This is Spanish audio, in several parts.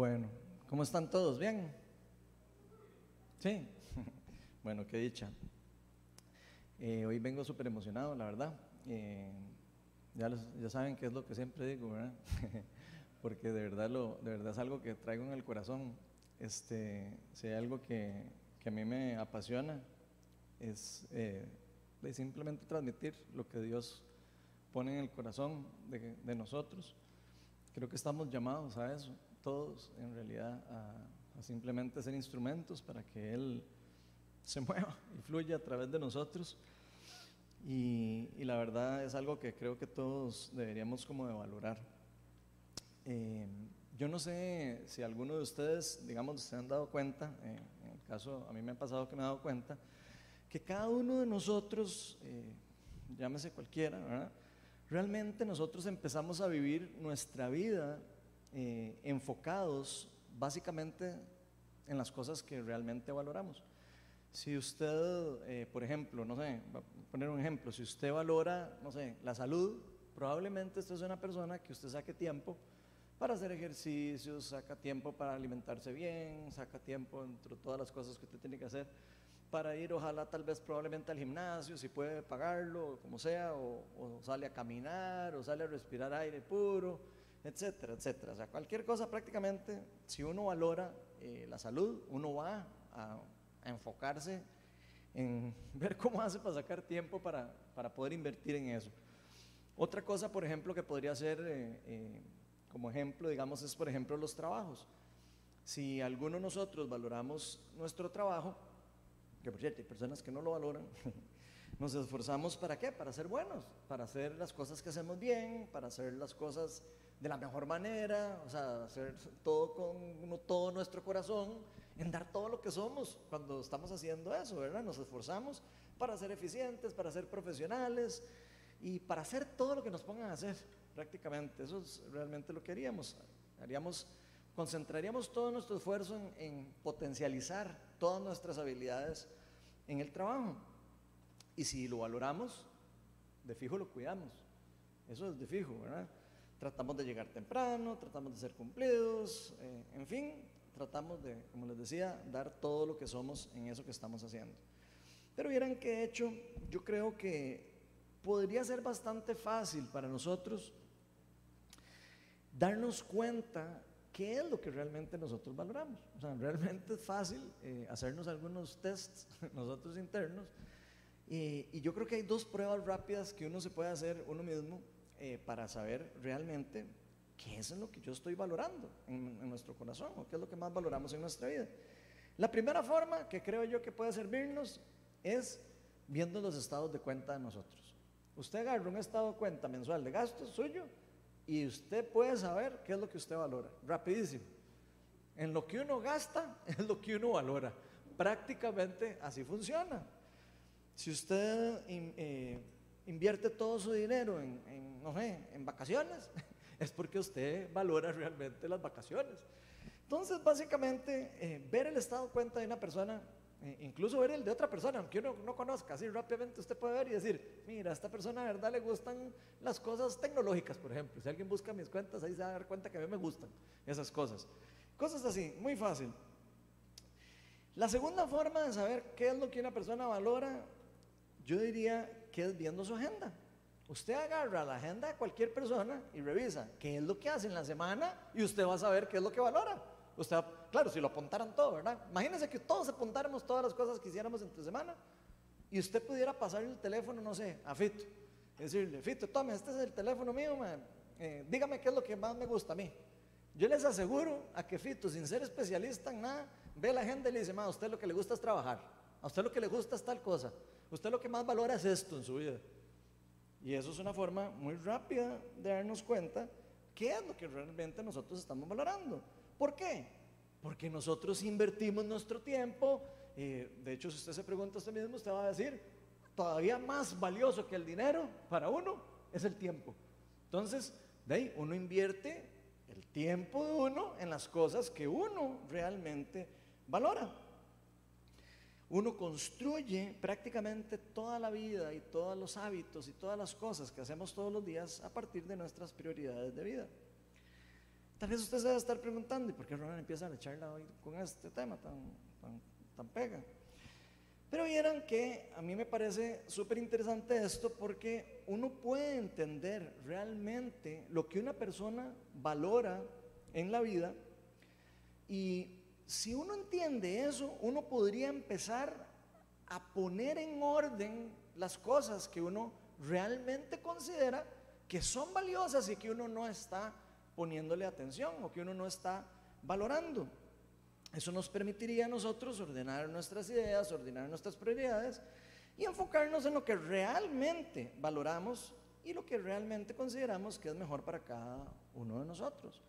Bueno, ¿cómo están todos? ¿Bien? Sí. Bueno, qué dicha. Eh, hoy vengo súper emocionado, la verdad. Eh, ya, saben qué es lo que siempre digo, ¿verdad? Porque de verdad, lo, de verdad es algo que traigo en el corazón. Este, si hay algo que, que a mí me apasiona, es eh, simplemente transmitir lo que Dios pone en el corazón de, de nosotros. Creo que estamos llamados a eso todos en realidad a, simplemente ser instrumentos para que Él se mueva y fluya a través de nosotros. Y, la verdad es algo que creo que todos deberíamos como de valorar. Eh, yo no sé si alguno de ustedes, digamos, se han dado cuenta, eh, en el caso, a mí me ha pasado que me he dado cuenta, que cada uno de nosotros, eh, llámese cualquiera, realmente nosotros empezamos a vivir nuestra vida eh, enfocados básicamente en las cosas que realmente valoramos. Si usted, eh, por ejemplo, no sé, voy a poner un ejemplo, si usted valora, no sé, la salud, probablemente usted es una persona que usted saque tiempo para hacer ejercicios, saca tiempo para alimentarse bien, saca tiempo entre todas las cosas que usted tiene que hacer para ir, ojalá tal vez probablemente al gimnasio, si puede pagarlo, como sea, o, o sale a caminar, o sale a respirar aire puro, etcétera, etcétera. O sea, cualquier cosa prácticamente, si uno valora eh, la salud, uno va a, enfocarse en ver cómo hace para sacar tiempo para, para, poder invertir en eso. Otra cosa, por ejemplo, que podría ser eh, eh, como ejemplo, digamos, es por ejemplo los trabajos. Si alguno de nosotros valoramos nuestro trabajo, que por cierto hay personas que no lo valoran, nos esforzamos para qué? Para ser buenos, para hacer las cosas que hacemos bien, para hacer las cosas de la mejor manera, o sea, hacer todo con todo nuestro corazón, en dar todo lo que somos cuando estamos haciendo eso, ¿verdad? Nos esforzamos para ser eficientes, para ser profesionales y para hacer todo lo que nos pongan a hacer, prácticamente. Eso es realmente lo que haríamos. Haríamos, concentraríamos todo nuestro esfuerzo en, en potencializar todas nuestras habilidades en el trabajo. Y si lo valoramos, de fijo lo cuidamos. Eso es de fijo, ¿verdad? tratamos de llegar temprano, tratamos de ser cumplidos, eh, en fin, tratamos de, como les decía, dar todo lo que somos en eso que estamos haciendo. Pero vieran que hecho, yo creo que podría ser bastante fácil para nosotros darnos cuenta qué es lo que realmente nosotros valoramos. O sea, realmente es fácil eh, hacernos algunos tests nosotros internos. Y yo creo que hay dos pruebas rápidas que uno se puede hacer uno mismo eh, para saber realmente qué es lo que yo estoy valorando en, nuestro corazón o qué es lo que más valoramos en nuestra vida. La primera forma que creo yo que puede servirnos es viendo los estados de cuenta de nosotros. Usted agarra un estado de cuenta mensual de gastos suyo y usted puede saber qué es lo que usted valora. Rapidísimo. En lo que uno gasta es lo que uno valora. Prácticamente así funciona. Si usted eh, invierte todo su dinero en, no sé, en vacaciones, es porque usted valora realmente las vacaciones. Entonces, básicamente, eh, ver el estado de cuenta de una persona, eh, incluso ver el de otra persona, aunque uno no conozca, así rápidamente usted puede ver y decir, mira, a esta persona de verdad le gustan las cosas tecnológicas, por ejemplo. Si alguien busca mis cuentas, ahí se va a dar cuenta que a mí me gustan esas cosas. Cosas así, muy fácil. La segunda forma de saber qué es lo que una persona valora, yo diría que es viendo su agenda. Usted agarra la agenda de cualquier persona y revisa qué es lo que hace en la semana y usted va a saber qué es lo que valora. Usted, claro, si lo apuntaran todo, ¿verdad? Imagínese que todos apuntáramos todas las cosas que hiciéramos entre semana y usted pudiera pasar el teléfono, no sé, a Fito. Decirle, Fito, tome, este es el teléfono mío, eh, dígame qué es lo que más me gusta a mí. Yo les aseguro a que Fito, sin ser especialista en nada, ve la agenda y le dice, a usted lo que le gusta es trabajar. A usted lo que le gusta es tal cosa. Usted lo que más valora es esto en su vida. Y eso es una forma muy rápida de darnos cuenta qué es lo que realmente nosotros estamos valorando. ¿Por qué? Porque nosotros invertimos nuestro tiempo. Eh, de hecho, si usted se pregunta a usted mismo, usted va a decir, todavía más valioso que el dinero para uno es el tiempo. Entonces, de ahí uno invierte el tiempo de uno en las cosas que uno realmente valora uno construye prácticamente toda la vida y todos los hábitos y todas las cosas que hacemos todos los días a partir de nuestras prioridades de vida. Tal vez usted se debe estar preguntando, ¿y por qué Ronald empieza la charla hoy con este tema tan, tan, tan pega? Pero vieran que a mí me parece súper interesante esto porque uno puede entender realmente lo que una persona valora en la vida y si uno entiende eso, uno podría empezar a poner en orden las cosas que uno realmente considera que son valiosas y que uno no está poniéndole atención o que uno no está valorando. Eso nos permitiría a nosotros ordenar nuestras ideas, ordenar nuestras prioridades y enfocarnos en lo que realmente valoramos y lo que realmente consideramos que es mejor para cada uno de nosotros.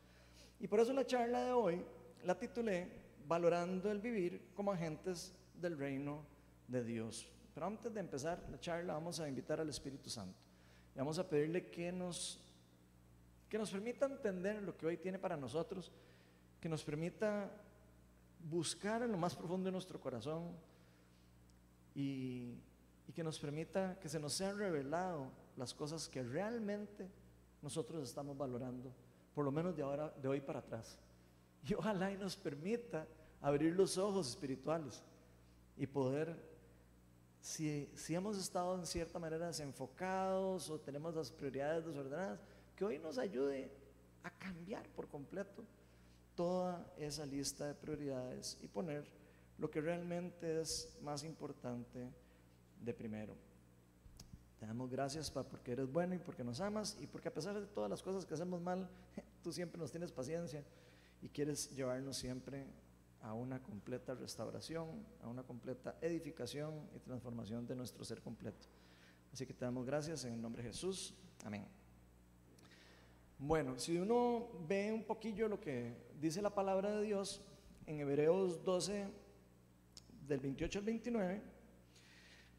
Y por eso la charla de hoy la titulé Valorando el vivir como agentes del reino de Dios. Pero antes de empezar la charla vamos a invitar al Espíritu Santo. Y vamos a pedirle que nos que nos permita entender lo que hoy tiene para nosotros, que nos permita buscar en lo más profundo de nuestro corazón y, que nos permita que se nos sean revelado las cosas que realmente nosotros estamos valorando, por lo menos de ahora, de hoy para atrás. Y ojalá y nos permita abrir los ojos espirituales y poder, si, si hemos estado en cierta manera desenfocados o tenemos las prioridades desordenadas, que hoy nos ayude a cambiar por completo toda esa lista de prioridades y poner lo que realmente es más importante de primero. Te damos gracias, Papá, porque eres bueno y porque nos amas y porque a pesar de todas las cosas que hacemos mal, tú siempre nos tienes paciencia y quieres llevarnos siempre a una completa restauración, a una completa edificación y transformación de nuestro ser completo. Así que te damos gracias en el nombre de Jesús. Amén. Bueno, si uno ve un poquillo lo que dice la palabra de Dios en Hebreos 12, del 28 al 29,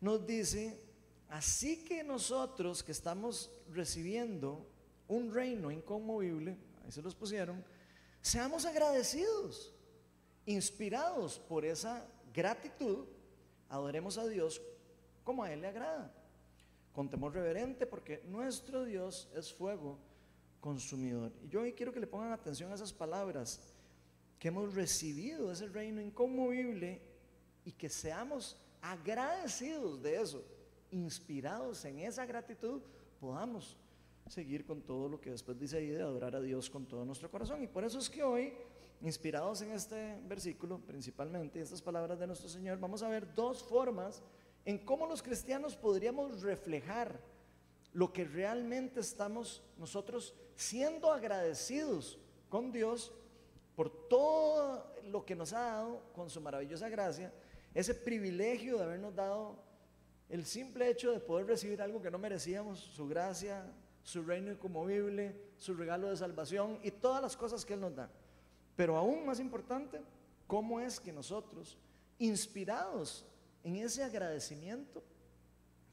nos dice, así que nosotros que estamos recibiendo un reino inconmovible, ahí se los pusieron, seamos agradecidos, inspirados por esa gratitud, adoremos a Dios como a Él le agrada, con temor reverente, porque nuestro Dios es fuego consumidor. Y yo hoy quiero que le pongan atención a esas palabras, que hemos recibido ese reino inconmovible y que seamos agradecidos de eso, inspirados en esa gratitud, podamos seguir con todo lo que después dice ahí de adorar a Dios con todo nuestro corazón. Y por eso es que hoy, inspirados en este versículo, principalmente estas palabras de nuestro Señor, vamos a ver dos formas en cómo los cristianos podríamos reflejar lo que realmente estamos nosotros siendo agradecidos con Dios por todo lo que nos ha dado con su maravillosa gracia, ese privilegio de habernos dado el simple hecho de poder recibir algo que no merecíamos, su gracia, su reino inconmovible, su regalo de salvación y todas las cosas que Él nos da. Pero aún más importante, cómo es que nosotros, inspirados en ese agradecimiento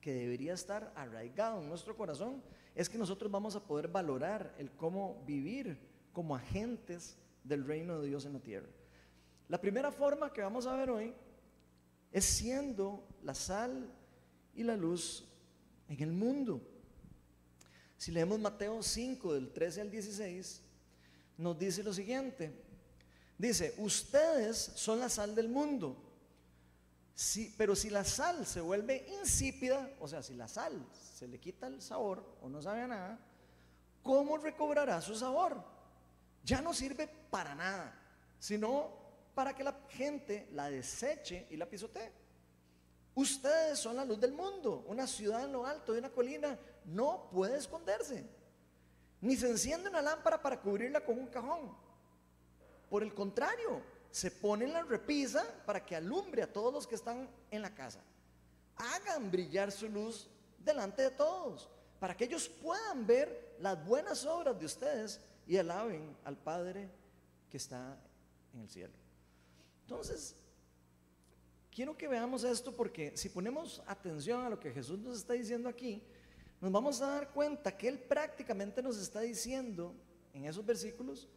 que debería estar arraigado en nuestro corazón, es que nosotros vamos a poder valorar el cómo vivir como agentes del reino de Dios en la tierra. La primera forma que vamos a ver hoy es siendo la sal y la luz en el mundo. Si leemos Mateo 5 del 13 al 16, nos dice lo siguiente. Dice, ustedes son la sal del mundo. pero si la sal se vuelve insípida, o sea, si la sal se le quita el sabor o no sabe nada, ¿cómo recobrará su sabor? Ya no sirve para nada, sino para que la gente la deseche y la pisotee. Ustedes son la luz del mundo. Una ciudad en lo alto de una colina no puede esconderse. Ni se enciende una lámpara para cubrirla con un cajón. Por el contrario, se pone en la repisa para que alumbre a todos los que están en la casa. Hagan brillar su luz delante de todos, para que ellos puedan ver las buenas obras de ustedes y alaben al Padre que está en el cielo. Entonces, quiero que veamos esto porque si ponemos atención a lo que Jesús nos está diciendo aquí, nos vamos a dar cuenta que Él prácticamente nos está diciendo en esos versículos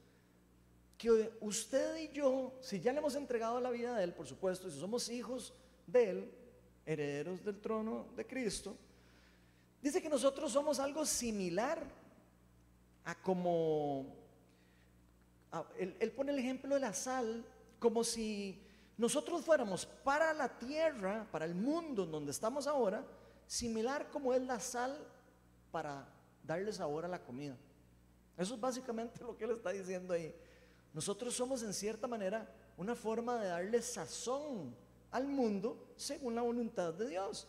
que usted y yo, si ya le hemos entregado la vida a Él, por supuesto, si somos hijos de Él, herederos del trono de Cristo, dice que nosotros somos algo similar a como ah, él, pone el ejemplo de la sal como si nosotros fuéramos para la tierra, para el mundo en donde estamos ahora, similar como es la sal para darle sabor a la comida. Eso es básicamente lo que él está diciendo ahí. Nosotros somos en cierta manera una forma de darle sazón al mundo según la voluntad de Dios.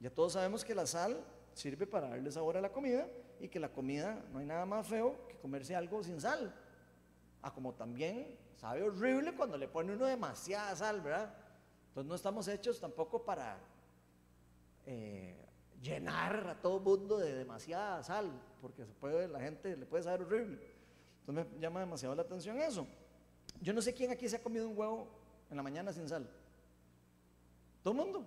Ya todos sabemos que la sal sirve para darle sabor a la comida y que la comida no hay nada más feo que comerse algo sin sal. Ah, como también sabe horrible cuando le pone uno demasiada sal, ¿verdad? Entonces no estamos hechos tampoco para llenar a todo mundo de demasiada sal, porque se puede, la gente le puede saber horrible. Entonces me llama demasiado la atención eso. Yo no sé quién aquí se ha comido un huevo en la mañana sin sal. Todo el mundo.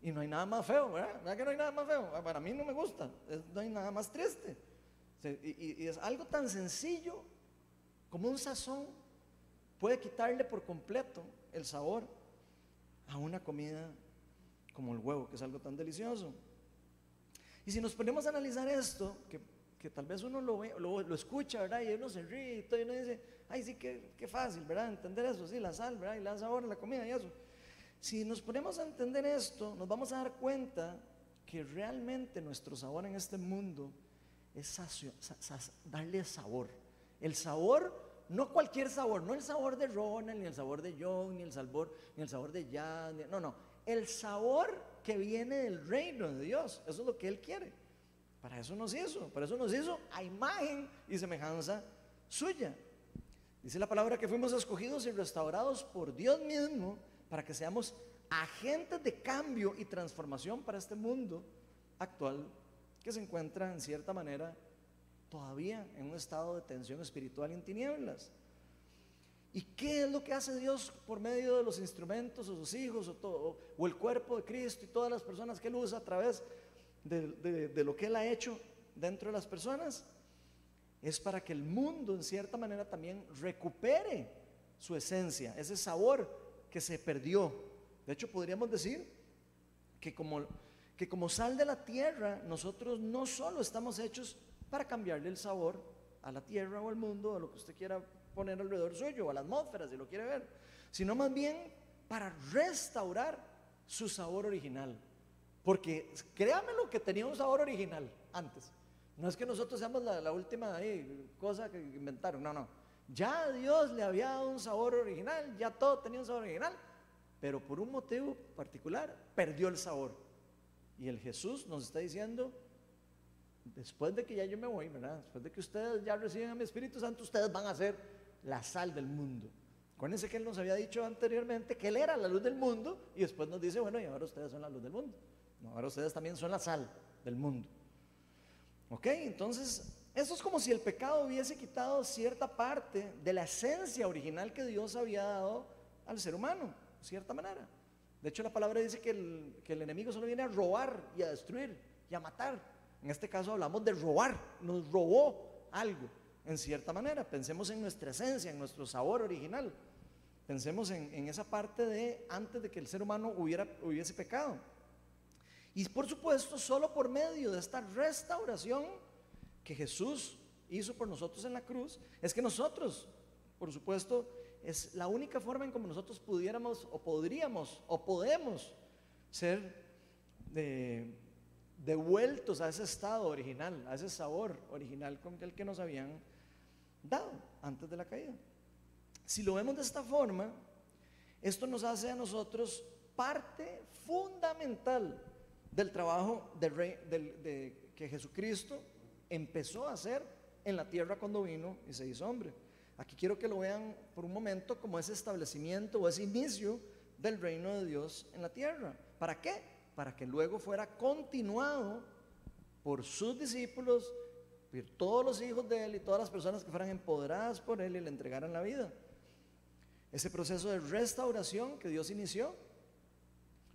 Y no hay nada más feo, ¿verdad? ¿Verdad que no hay nada más feo? Para mí no me gusta, no hay nada más triste. y es algo tan sencillo como un sazón puede quitarle por completo el sabor a una comida como el huevo, que es algo tan delicioso. Y si nos ponemos a analizar esto, que, que tal vez uno lo, ve, lo, lo, escucha, ¿verdad? Y uno se ríe y todo, y uno dice, ay, sí, qué, qué fácil, ¿verdad? Entender eso, sí, la sal, ¿verdad? Y la sabor la comida y eso. Si nos ponemos a entender esto, nos vamos a dar cuenta que realmente nuestro sabor en este mundo es darle sabor. El sabor no cualquier sabor, no el sabor de Ronald, ni el sabor de John, ni el sabor, ni el sabor de Jan, no, no, el sabor que viene del reino de Dios, eso es lo que Él quiere. Para eso nos hizo, para eso nos hizo a imagen y semejanza suya. Dice la palabra que fuimos escogidos y restaurados por Dios mismo para que seamos agentes de cambio y transformación para este mundo actual que se encuentra en cierta manera todavía en un estado de tensión espiritual y en tinieblas. ¿Y qué es lo que hace Dios por medio de los instrumentos o sus hijos o, todo, o el cuerpo de Cristo y todas las personas que Él usa a través de, lo que Él ha hecho dentro de las personas? Es para que el mundo en cierta manera también recupere su esencia, ese sabor que se perdió. De hecho, podríamos decir que como, que como sal de la tierra, nosotros no solo estamos hechos para cambiarle el sabor a la tierra o al mundo, o lo que usted quiera poner alrededor suyo, a la atmósfera, si lo quiere ver, sino más bien para restaurar su sabor original. Porque créame lo que tenía un sabor original antes. No es que nosotros seamos la, última cosa que inventaron, no, no. Ya Dios le había dado un sabor original, ya todo tenía un sabor original, pero por un motivo particular perdió el sabor. Y el Jesús nos está diciendo, después de que ya yo me voy, ¿verdad? Después de que ustedes ya reciben a mi Espíritu Santo, ustedes van a ser la sal del mundo. Acuérdense que Él nos había dicho anteriormente que Él era la luz del mundo y después nos dice, bueno, y ahora ustedes son la luz del mundo. ahora ustedes también son la sal del mundo. ¿Ok? Entonces, eso es como si el pecado hubiese quitado cierta parte de la esencia original que Dios había dado al ser humano, de cierta manera. De hecho, la palabra dice que el, que el enemigo solo viene a robar y a destruir y a matar. En este caso hablamos de robar, nos robó algo, en cierta manera. Pensemos en nuestra esencia, en nuestro sabor original. Pensemos en, esa parte de antes de que el ser humano hubiera, hubiese pecado. Y por supuesto, solo por medio de esta restauración que Jesús hizo por nosotros en la cruz, es que nosotros, por supuesto, es la única forma en como nosotros pudiéramos o podríamos o podemos ser de, devueltos a ese estado original, a ese sabor original con el que nos habían dado antes de la caída. Si lo vemos de esta forma, esto nos hace a nosotros parte fundamental del trabajo de, que Jesucristo empezó a hacer en la tierra cuando vino y se hizo hombre. Aquí quiero que lo vean por un momento como ese establecimiento o ese inicio del reino de Dios en la tierra. ¿Para qué? para que luego fuera continuado por sus discípulos, todos los hijos de él y todas las personas que fueran empoderadas por él y le entregaran la vida. Ese proceso de restauración que Dios inició,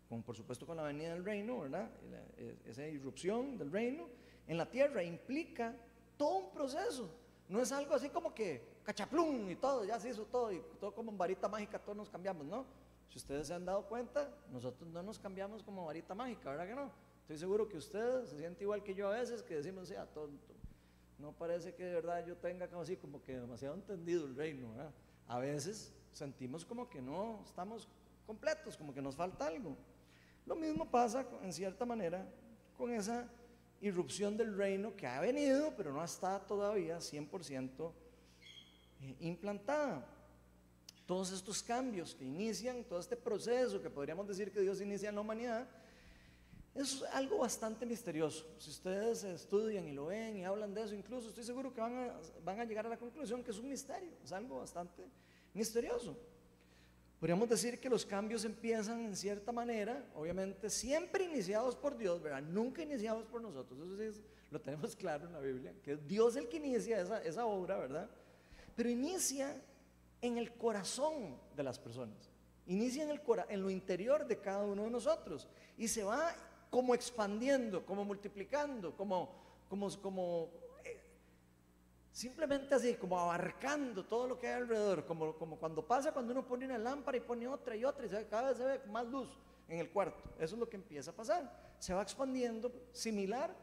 con, por supuesto con la venida del reino, ¿verdad? E, esa irrupción del reino en la tierra implica todo un proceso. No es algo así como que cachaplum y todo, ya se hizo todo y todo como en varita mágica, todos nos cambiamos, ¿no? Si ustedes se han dado cuenta, nosotros no nos cambiamos como varita mágica, ¿verdad que no? Estoy seguro que ustedes se sienten igual que yo a veces, que decimos, sea tonto, No parece que de verdad yo tenga así como que demasiado entendido el reino. A veces sentimos como que no estamos completos, como que nos falta algo. Lo mismo pasa en cierta manera con esa irrupción del reino que ha venido, pero no está todavía 100% eh, implantada. Todos estos cambios que inician, todo este proceso que podríamos decir que Dios inicia en la humanidad, es algo bastante misterioso. Si ustedes estudian y lo ven y hablan de eso, incluso estoy seguro que van a, van a llegar a la conclusión que es un misterio, es algo bastante misterioso. Podríamos decir que los cambios empiezan en cierta manera, obviamente siempre iniciados por Dios, ¿verdad? Nunca iniciados por nosotros. Eso sí lo tenemos claro en la Biblia, que es Dios el que inicia esa, esa obra, ¿verdad? Pero inicia en el corazón de las personas. Inicia en, el, en lo interior de cada uno de nosotros y se va como expandiendo, como multiplicando, como, como, como Simplemente así, como abarcando todo lo que hay alrededor, como, como cuando pasa cuando uno pone una lámpara y pone otra y otra y cada vez se ve más luz en el cuarto. Eso es lo que empieza a pasar. Se va expandiendo similar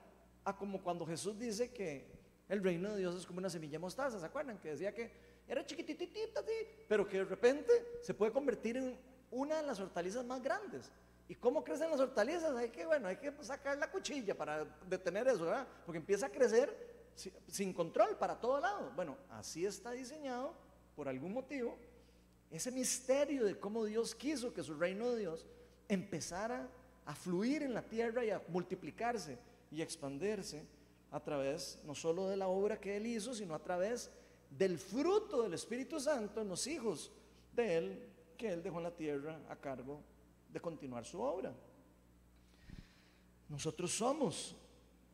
a como cuando Jesús dice que el reino de Dios es como una semilla mostaza, ¿se acuerdan? Que decía que era chiquititita pero que de repente se puede convertir en una de las hortalizas más grandes. ¿Y cómo crecen las hortalizas? Hay que, bueno, hay que sacar la cuchilla para detener eso, ¿verdad? Porque empieza a crecer sin control para todo lado. Bueno, así está diseñado por algún motivo ese misterio de cómo Dios quiso que su reino de Dios empezara a fluir en la tierra y a multiplicarse y expandirse a través no solo de la obra que Él hizo, sino a través del fruto del Espíritu Santo en los hijos de Él que Él dejó en la tierra a cargo de continuar su obra. Nosotros somos,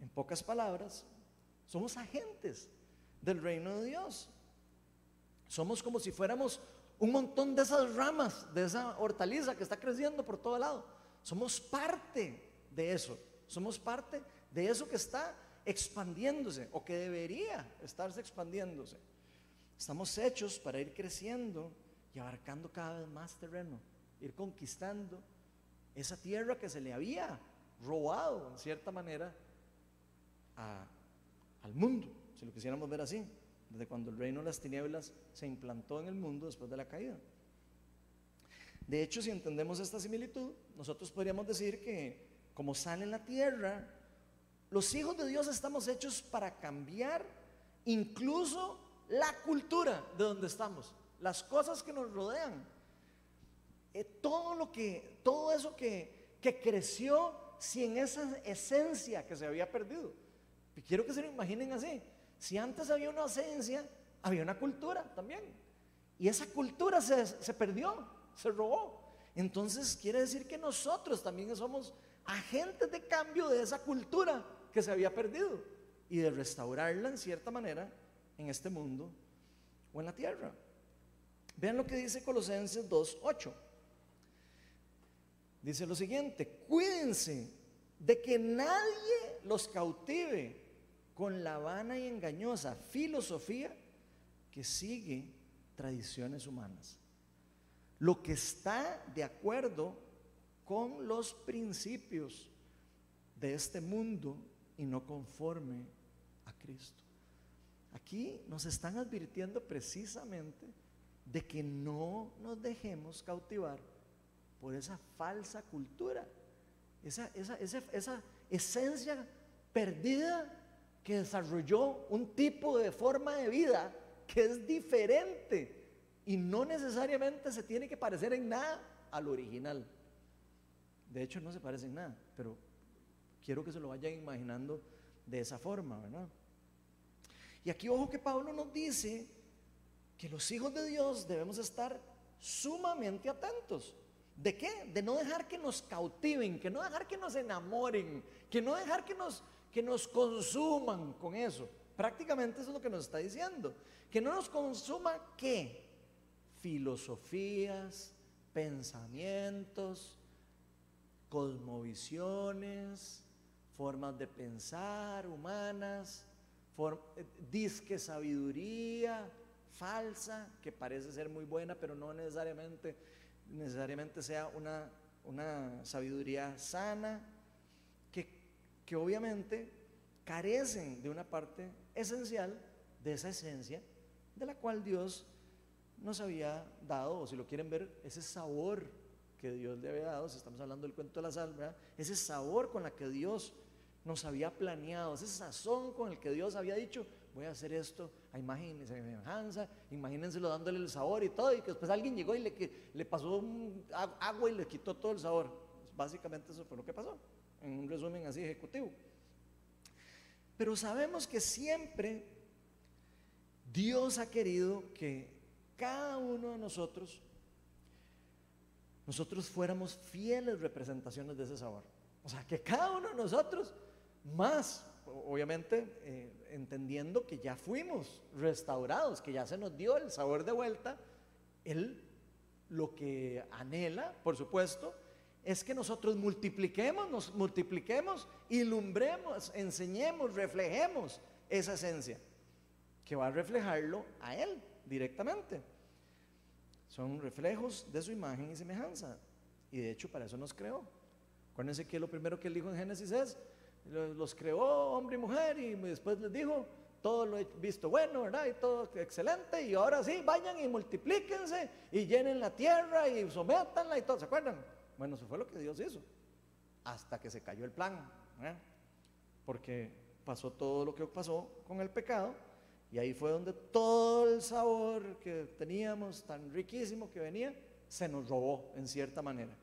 en pocas palabras, somos agentes del reino de Dios. Somos como si fuéramos un montón de esas ramas, de esa hortaliza que está creciendo por todo lado. Somos parte de eso. Somos parte de eso que está expandiéndose o que debería estarse expandiéndose. Estamos hechos para ir creciendo y abarcando cada vez más terreno, ir conquistando esa tierra que se le había robado en cierta manera al mundo, si lo quisiéramos ver así, desde cuando el reino de las tinieblas se implantó en el mundo después de la caída. De hecho, si entendemos esta similitud, nosotros podríamos decir que como sale la tierra, los hijos de Dios estamos hechos para cambiar incluso la cultura de donde estamos, las cosas que nos rodean, eh, todo lo que, todo eso que, creció sin esa esencia que se había perdido. Quiero que se lo imaginen así. Si antes había una esencia, había una cultura también. Y esa cultura se perdió, se robó. Entonces quiere decir que nosotros también somos agentes de cambio de esa cultura que se había perdido y de restaurarla en cierta manera en este mundo o en la tierra. Vean lo que dice Colosenses 2.8. Dice lo siguiente, cuídense de que nadie los cautive con la vana y engañosa filosofía que sigue tradiciones humanas. Lo que está de acuerdo con los principios de este mundo y no conforme a Cristo. Aquí nos están advirtiendo precisamente de que no nos dejemos cautivar por esa falsa cultura, esa, esa, esa, esa esencia perdida que desarrolló un tipo de forma de vida que es diferente y no necesariamente se tiene que parecer en nada al original. De hecho, no se parece en nada, pero quiero que se lo vayan imaginando de esa forma, ¿verdad? Y aquí ojo que Pablo nos dice que los hijos de Dios debemos estar sumamente atentos. ¿De qué? De no dejar que nos cautiven, que no dejar que nos enamoren, que no dejar que nos que nos consuman con eso. Prácticamente eso es lo que nos está diciendo. Que no nos consuma qué? Filosofías, pensamientos, cosmovisiones, formas de pensar humanas, eh, disque sabiduría falsa, que parece ser muy buena, pero no necesariamente, necesariamente sea una, una sabiduría sana que obviamente carecen de una parte esencial de esa esencia de la cual Dios nos había dado, o si lo quieren ver, ese sabor que Dios le había dado, si estamos hablando del cuento de la sal, ese sabor con la que Dios nos había planeado, ese sazón con el que Dios había dicho, voy a hacer esto a imagen y semejanza, imagínenselo dándole el sabor y todo, y que después alguien llegó y le, pasó agua y le quitó todo el sabor. Básicamente eso fue lo que pasó, en un resumen así ejecutivo. Pero sabemos que siempre Dios ha querido que cada uno de nosotros, nosotros fuéramos fieles representaciones de ese sabor. O sea, que cada uno de nosotros, más, obviamente, eh, entendiendo que ya fuimos restaurados, que ya se nos dio el sabor de vuelta, Él lo que anhela, por supuesto, es que nosotros multipliquemos, nos multipliquemos, ilumbremos, enseñemos, reflejemos esa esencia, que va a reflejarlo a Él directamente. Son reflejos de su imagen y semejanza. Y de hecho para eso nos creó. Acuérdense que lo primero que él dijo en Génesis es, los creó hombre y mujer y después les dijo, todo lo he visto bueno, ¿verdad? Y todo excelente. Y ahora sí, vayan y multiplíquense y llenen la tierra y sométanla y todo. ¿Se acuerdan? Bueno, eso fue lo que Dios hizo. Hasta que se cayó el plan. Porque pasó todo lo que pasó con el pecado. Y ahí fue donde todo el sabor que teníamos, tan riquísimo que venía, se nos robó en cierta manera.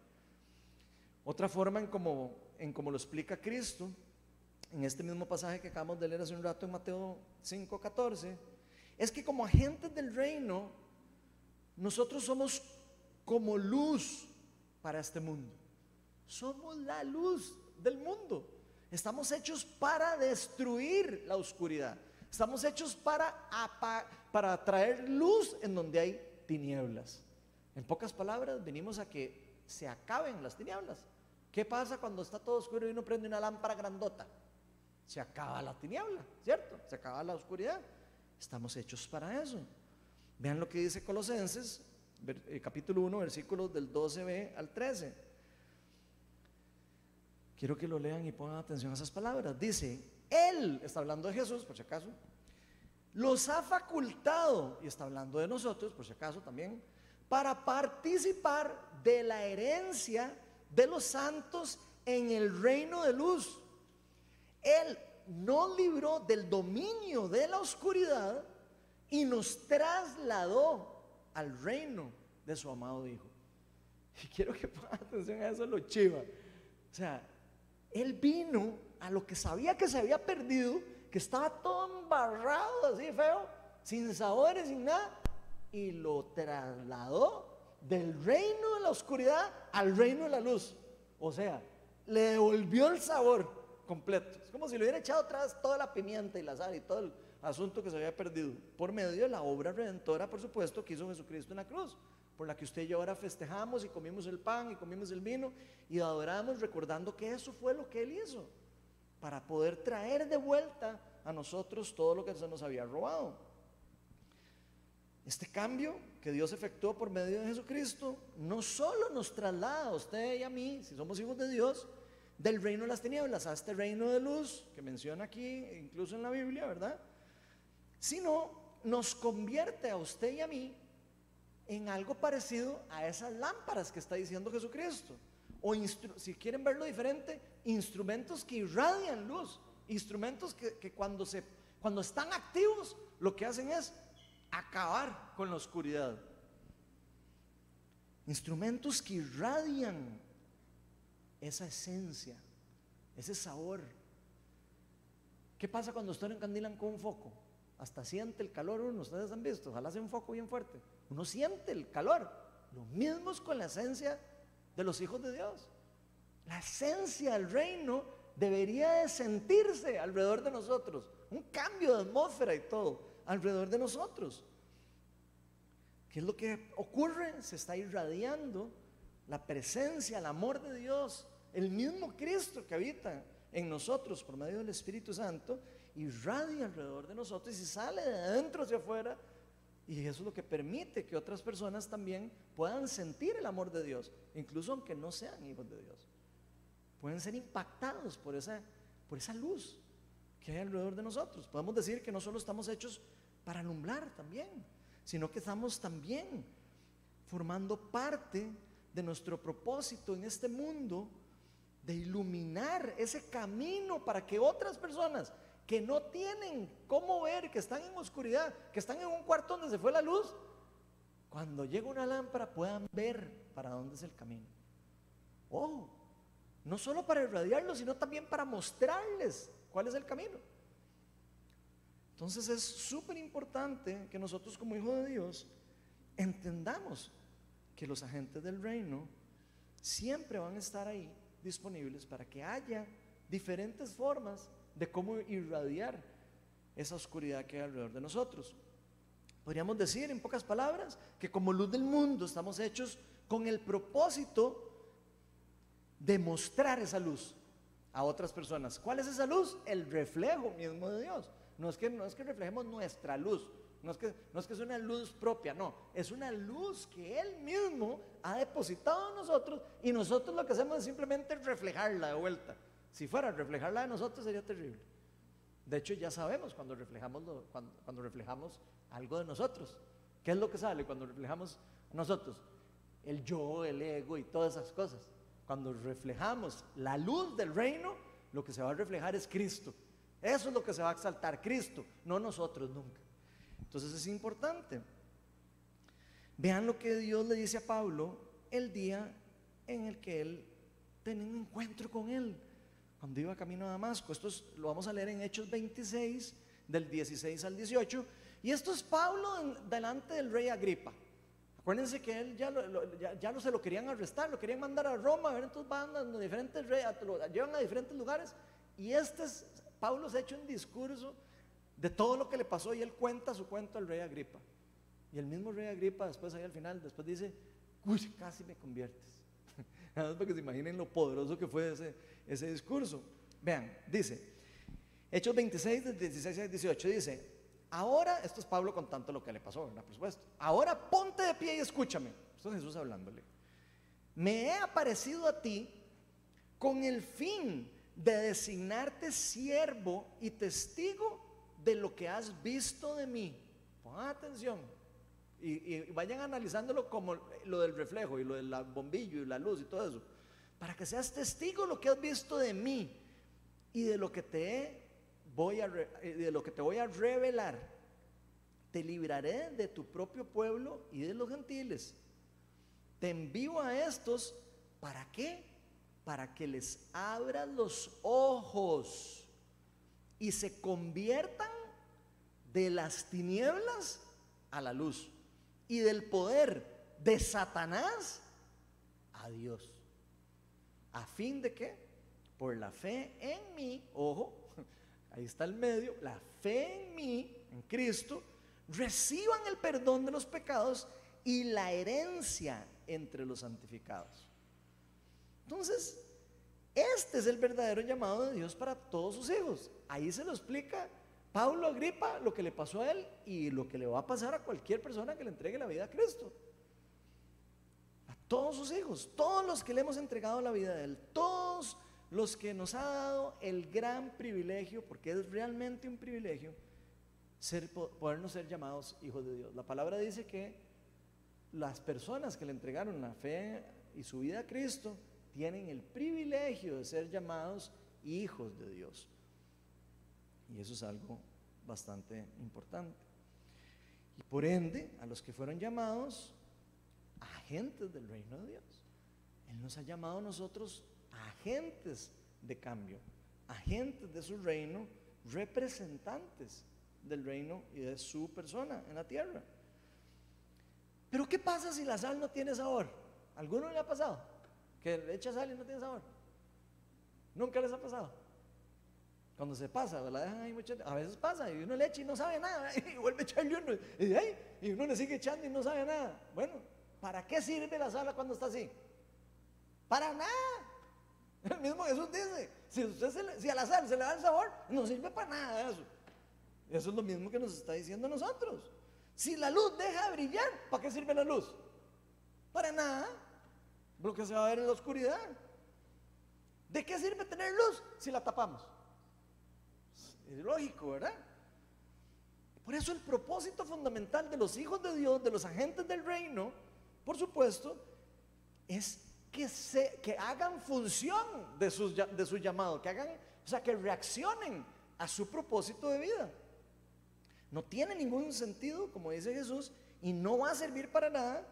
Otra forma en como, en lo explica Cristo en este mismo pasaje que acabamos de leer hace un rato en Mateo 5:14, es que como agentes del reino, nosotros somos como luz para este mundo. Somos la luz del mundo. Estamos hechos para destruir la oscuridad. Estamos hechos para, para traer luz en donde hay tinieblas. En pocas palabras, venimos a que se acaben las tinieblas. ¿Qué pasa cuando está todo oscuro y uno prende una lámpara grandota? Se acaba la tiniebla, ¿cierto? Se acaba la oscuridad. Estamos hechos para eso. Vean lo que dice Colosenses, eh, capítulo 1, versículos del 12b al 13. Quiero que lo lean y pongan atención a esas palabras. Dice, Él, está hablando de Jesús, por si acaso, los ha facultado, y está hablando de nosotros, por si acaso también, para participar de la herencia de los santos en el reino de luz él nos libró del dominio de la oscuridad y nos trasladó al reino de su amado Hijo. Y quiero que pongan atención a eso, lo chiva. O sea, Él vino a lo que sabía que se había perdido, que estaba todo embarrado así feo, sin sabores, sin nada, y lo trasladó del reino de la oscuridad al reino de la luz. O sea, le devolvió el sabor completo. Es como si le hubiera echado atrás toda la pimienta y la sal y todo el asunto que se había perdido por medio de la obra redentora, por supuesto, que hizo Jesucristo en la cruz, por la que usted y yo ahora festejamos y comimos el pan y comimos el vino y adoramos recordando que eso fue lo que Él hizo para poder traer de vuelta a nosotros todo lo que se nos había robado. Este cambio que Dios efectuó por medio de Jesucristo no solo nos traslada a usted y a mí, si somos hijos de Dios, del reino de las tinieblas a este reino de luz que menciona aquí, incluso en la Biblia, ¿verdad? Sino nos convierte a usted y a mí en algo parecido a esas lámparas que está diciendo Jesucristo. O si quieren verlo diferente, instrumentos que irradian luz, instrumentos que, cuando, se, cuando están activos lo que hacen es acabar con la oscuridad. Instrumentos que irradian esa esencia, ese sabor. ¿Qué pasa cuando ustedes encandilan con un foco? Hasta siente el calor uno, ustedes han visto, ojalá sea un foco bien fuerte. Uno siente el calor. Lo mismo es con la esencia de los hijos de Dios. La esencia del reino debería de sentirse alrededor de nosotros. Un cambio de atmósfera y todo alrededor de nosotros. ¿Qué es lo que ocurre? Se está irradiando la presencia, el amor de Dios, el mismo Cristo que habita en nosotros por medio del Espíritu Santo, irradia alrededor de nosotros y sale de adentro hacia afuera. Y eso es lo que permite que otras personas también puedan sentir el amor de Dios, incluso aunque no sean hijos de Dios. Pueden ser impactados por esa, por esa luz que hay alrededor de nosotros. Podemos decir que no solo estamos hechos para alumbrar también, sino que estamos también formando parte de nuestro propósito en este mundo de iluminar ese camino para que otras personas que no tienen cómo ver, que están en oscuridad, que están en un cuarto donde se fue la luz, cuando llega una lámpara puedan ver para dónde es el camino. Oh, no solo para irradiarlo, sino también para mostrarles cuál es el camino. Entonces es súper importante que nosotros como hijos de Dios entendamos que los agentes del reino siempre van a estar ahí disponibles para que haya diferentes formas de cómo irradiar esa oscuridad que hay alrededor de nosotros. Podríamos decir, en pocas palabras, que como luz del mundo estamos hechos con el propósito de mostrar esa luz a otras personas. ¿Cuál es esa luz? El reflejo mismo de Dios. No es que, no es que reflejemos nuestra luz, no es, que, no es que es una luz propia, no, es una luz que Él mismo ha depositado en nosotros y nosotros lo que hacemos es simplemente reflejarla de vuelta. Si fuera reflejarla de nosotros sería terrible. De hecho, ya sabemos cuando reflejamos, cuando, cuando reflejamos algo de nosotros. ¿Qué es lo que sale cuando reflejamos nosotros? El yo, el ego y todas esas cosas. Cuando reflejamos la luz del reino, lo que se va a reflejar es Cristo. Eso es lo que se va a exaltar, Cristo, no nosotros nunca. Entonces es importante. Vean lo que Dios le dice a Pablo el día en el que él tenía un encuentro con él, cuando iba camino a Damasco. Esto lo vamos a leer en Hechos 26, del 16 al 18. Y esto es Pablo delante del rey Agripa. Acuérdense que él ya, ya, no se lo querían arrestar, lo querían mandar a Roma, entonces van diferentes reyes, lo llevan a diferentes lugares. Y este es, Pablo se ha hecho un discurso de todo lo que le pasó y él cuenta su cuento al rey Agripa. Y el mismo rey Agripa después ahí al final, después dice, uy, casi me conviertes. Nada para que se imaginen lo poderoso que fue ese, ese discurso. Vean, dice, Hechos 26, del 16 al 18, dice, ahora, esto es Pablo contando lo que le pasó. Por supuesto. Ahora ponte de pie y escúchame. Esto es Jesús hablándole. Me he aparecido a ti con el fin de designarte siervo y testigo de lo que has visto de mí. Pongan atención. Y, vayan analizándolo como lo del reflejo y lo del bombillo y la luz y todo eso. Para que seas testigo de lo que has visto de mí y de lo que te voy a, eh, de lo que te voy a revelar. Te libraré de tu propio pueblo y de los gentiles. Te envío a estos, ¿para qué? Para que les abras los ojos y se conviertan de las tinieblas a la luz y del poder de Satanás a Dios. ¿A fin de qué? Por la fe en mí, ojo, ahí está el medio, la fe en mí, en Cristo, reciban el perdón de los pecados y la herencia entre los santificados. Entonces, este es el verdadero llamado de Dios para todos sus hijos. Ahí se lo explica Pablo Agripa lo que le pasó a él y lo que le va a pasar a cualquier persona que le entregue la vida a Cristo. A todos sus hijos, todos los que le hemos entregado la vida a Él, todos los que nos ha dado el gran privilegio, porque es realmente un privilegio, ser, podernos ser llamados hijos de Dios. La palabra dice que las personas que le entregaron la fe y su vida a Cristo tienen el privilegio de ser llamados hijos de Dios. Y eso es algo bastante importante. Y por ende, a los que fueron llamados, agentes del reino de Dios. Él nos ha llamado a nosotros agentes de cambio, agentes de su reino, representantes del reino y de su persona en la tierra. Pero ¿qué pasa si la sal no tiene sabor? ¿Alguno le ha pasado? Que le echa sal y no tiene sabor. ¿Nunca les ha pasado? Cuando se pasa, la dejan ahí mucho, a veces pasa y uno le echa y no sabe nada, y vuelve a echarle uno, y, uno le sigue echando y no sabe nada. Bueno, ¿para qué sirve la sala cuando está así? Para nada. El mismo Jesús dice, si, usted si a la sal se le da el sabor, no sirve para nada eso. Eso es lo mismo que nos está diciendo nosotros. Si la luz deja de brillar, ¿para qué sirve la luz? Para nada. Porque se va a ver en la oscuridad. ¿De qué sirve tener luz si la tapamos? es lógico, ¿verdad? Por eso el propósito fundamental de los hijos de Dios, de los agentes del reino, por supuesto, es que, se, que hagan función de, sus, de su llamado, que hagan, o sea, que reaccionen a su propósito de vida. No tiene ningún sentido, como dice Jesús, y no va a servir para nada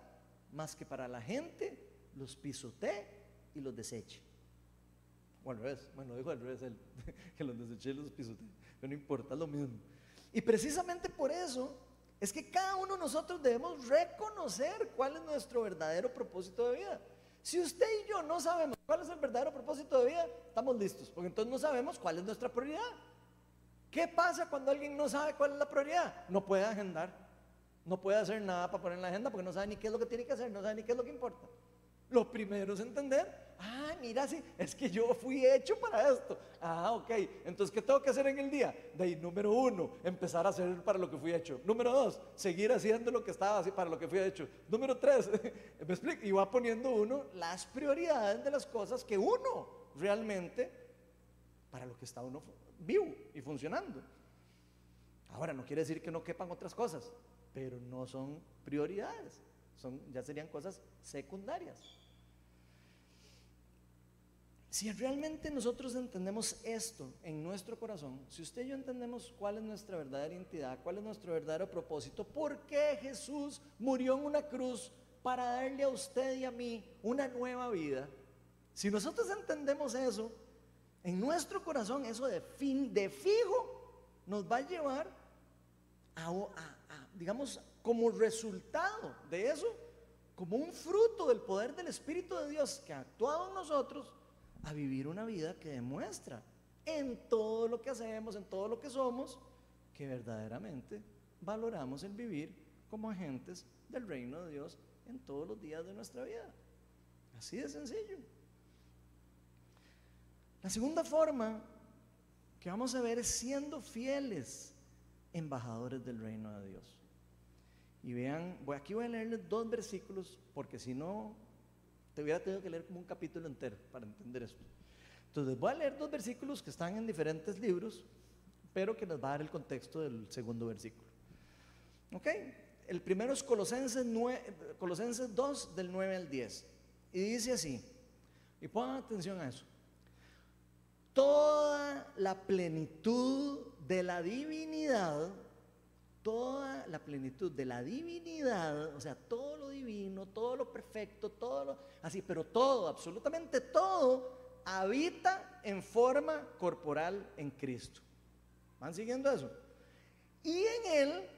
más que para la gente los pisotee y los deseche. O al revés, bueno, dijo al revés él, que los deseche y los pisotee, pero no importa, es lo mismo. Y precisamente por eso es que cada uno de nosotros debemos reconocer cuál es nuestro verdadero propósito de vida. Si usted y yo no sabemos cuál es el verdadero propósito de vida, estamos listos, porque entonces no sabemos cuál es nuestra prioridad. ¿Qué pasa cuando alguien no sabe cuál es la prioridad? No puede agendar, no puede hacer nada para poner en la agenda porque no sabe ni qué es lo que tiene que hacer, no sabe ni qué es lo que importa. Lo primero es entender, ah, mira, sí, es que yo fui hecho para esto. Ah, ok, entonces, ¿qué tengo que hacer en el día? De ahí, número uno, empezar a hacer para lo que fui hecho. Número dos, seguir haciendo lo que estaba para lo que fui hecho. Número tres, me explico, y va poniendo uno las prioridades de las cosas que uno realmente, para lo que está uno vivo y funcionando. Ahora, no quiere decir que no quepan otras cosas, pero no son prioridades, son, ya serían cosas secundarias. Si realmente nosotros entendemos esto en nuestro corazón, si usted y yo entendemos cuál es nuestra verdadera identidad, cuál es nuestro verdadero propósito, por qué Jesús murió en una cruz para darle a usted y a mí una nueva vida, si nosotros entendemos eso, en nuestro corazón eso de, fin, de fijo nos va a llevar a, a, digamos, como resultado de eso, como un fruto del poder del Espíritu de Dios que ha actuado en nosotros, a vivir una vida que demuestra en todo lo que hacemos, en todo lo que somos, que verdaderamente valoramos el vivir como agentes del reino de Dios en todos los días de nuestra vida. Así de sencillo. La segunda forma que vamos a ver es siendo fieles embajadores del reino de Dios. Y vean, voy, aquí voy a leerles dos versículos porque si no te hubiera tenido que leer como un capítulo entero para entender esto. Entonces voy a leer dos versículos que están en diferentes libros, pero que nos va a dar el contexto del segundo versículo. ¿Ok? El primero es Colosenses, 9, Colosenses 2 del 9 al 10. Y dice así, y pongan atención a eso. Toda la plenitud de la divinidad toda la plenitud de la divinidad, o sea, todo lo divino, todo lo perfecto, todo lo así, pero todo, absolutamente todo, habita en forma corporal en Cristo. ¿Van siguiendo eso? Y en Él,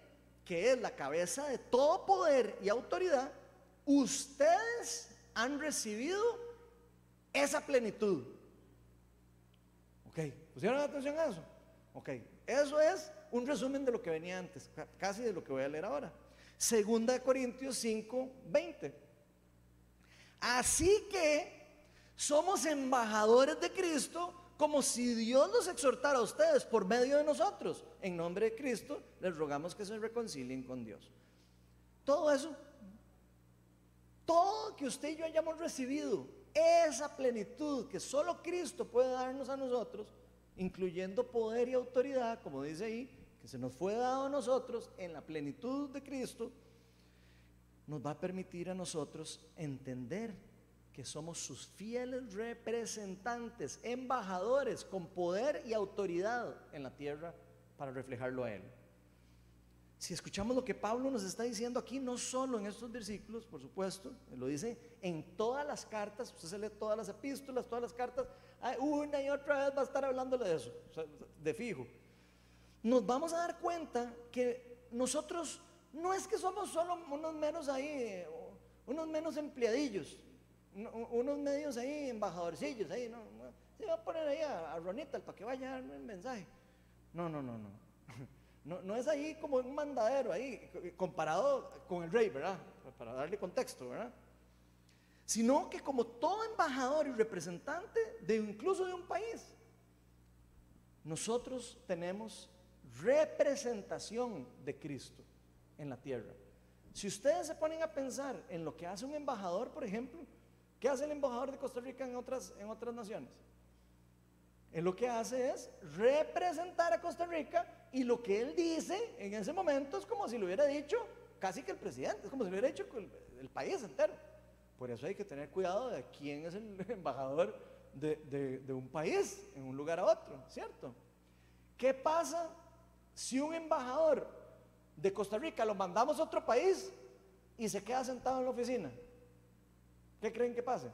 que es la cabeza de todo poder y autoridad, ustedes han recibido esa plenitud. ¿Ok? ¿Pusieron atención a eso? Ok, eso es un resumen de lo que venía antes, casi de lo que voy a leer ahora. Segunda Corintios 5, 20. Así que somos embajadores de Cristo como si Dios los exhortara a ustedes por medio de nosotros. En nombre de Cristo les rogamos que se reconcilien con Dios. Todo eso, todo que usted y yo hayamos recibido, esa plenitud que solo Cristo puede darnos a nosotros, incluyendo poder y autoridad, como dice ahí, se nos fue dado a nosotros en la plenitud de Cristo, nos va a permitir a nosotros entender que somos sus fieles representantes, embajadores con poder y autoridad en la tierra para reflejarlo a Él. Si escuchamos lo que Pablo nos está diciendo aquí, no solo en estos versículos, por supuesto, lo dice en todas las cartas, usted se lee todas las epístolas, todas las cartas, una y otra vez va a estar hablándole de eso, de fijo nos vamos a dar cuenta que nosotros no es que somos solo unos menos ahí, unos menos empleadillos, unos medios ahí, embajadorcillos ahí, no, se va a poner ahí a, Ronita para que vaya a dar el mensaje. No, no, no, no. No, no es ahí como un mandadero ahí, comparado con el rey, ¿verdad? Para darle contexto, ¿verdad? Sino que como todo embajador y representante de incluso de un país, nosotros tenemos representación de Cristo en la tierra. Si ustedes se ponen a pensar en lo que hace un embajador, por ejemplo, ¿qué hace el embajador de Costa Rica en otras, en otras naciones? Él lo que hace es representar a Costa Rica y lo que él dice en ese momento es como si lo hubiera dicho casi que el presidente, es como si lo hubiera dicho el, país entero. Por eso hay que tener cuidado de quién es el embajador de, de un país en un lugar a otro, ¿cierto? ¿Qué pasa si un embajador de Costa Rica lo mandamos a otro país y se queda sentado en la oficina? ¿Qué creen que pase?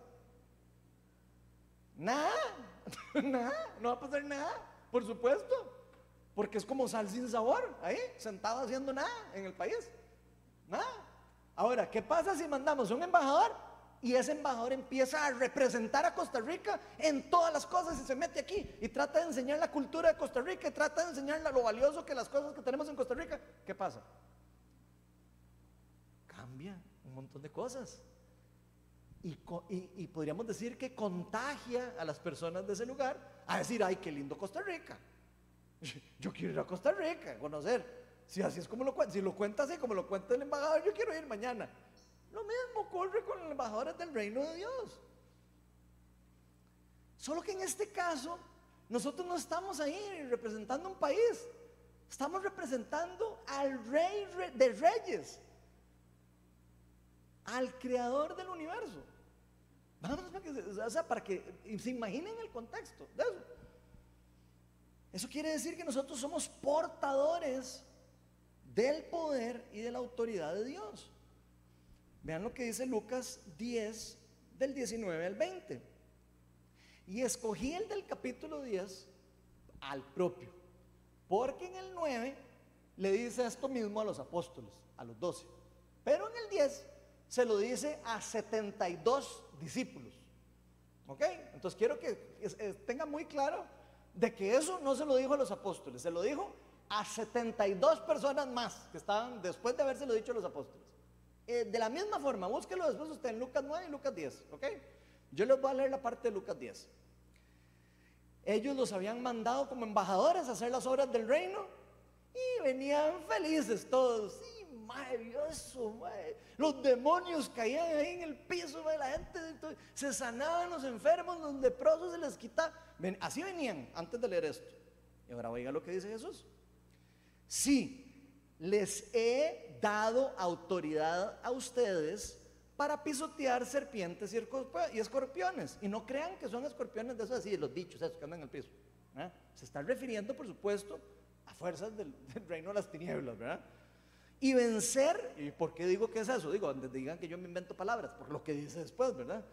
Nada, nada, no va a pasar nada, por supuesto, porque es como sal sin sabor, ahí, sentado haciendo nada en el país, nada. Ahora, ¿qué pasa si mandamos un embajador y ese embajador empieza a representar a Costa Rica en todas las cosas y se mete aquí y trata de enseñar la cultura de Costa Rica y trata de enseñar lo valioso que las cosas que tenemos en Costa Rica? ¿Qué pasa? Cambia un montón de cosas y, podríamos decir que contagia a las personas de ese lugar a decir, ay, qué lindo Costa Rica. Yo quiero ir a Costa Rica, conocer. Si así es como lo cuenta, si lo cuenta así como lo cuenta el embajador, yo quiero ir mañana. Lo mismo ocurre con los embajadores del reino de Dios. Solo que en este caso, nosotros no estamos ahí representando un país, estamos representando al rey de reyes, al creador del universo. O sea, para que se imaginen el contexto de eso. Eso quiere decir que nosotros somos portadores del poder y de la autoridad de Dios. Vean lo que dice Lucas 10, del 19 al 20. Y escogí el del capítulo 10 al propio, porque en el 9 le dice esto mismo a los apóstoles, a los 12. Pero en el 10 se lo dice a 72 discípulos. ¿Ok? Entonces quiero que tenga muy claro de que eso no se lo dijo a los apóstoles, se lo dijo a 72 personas más que estaban después de habérselo dicho a los apóstoles. Eh, de la misma forma, búsquelo después usted en Lucas 9 y Lucas 10. ¿Ok? Yo les voy a leer la parte de Lucas 10. Ellos los habían mandado como embajadores a hacer las obras del reino y venían felices todos maravilloso, los demonios caían ahí en el piso, de la gente se sanaban los enfermos, los leprosos se les quitaba. así venían antes de leer esto. Y ahora oiga lo que dice Jesús. Sí, les he dado autoridad a ustedes para pisotear serpientes y escorpiones. Y no crean que son escorpiones de esos así, los dichos, esos que andan en el piso. Se están refiriendo, por supuesto, a fuerzas del, del reino de las tinieblas, ¿verdad? Y vencer, ¿y por qué digo que es eso? Digo, antes digan que yo me invento palabras, por lo que dice después, ¿verdad?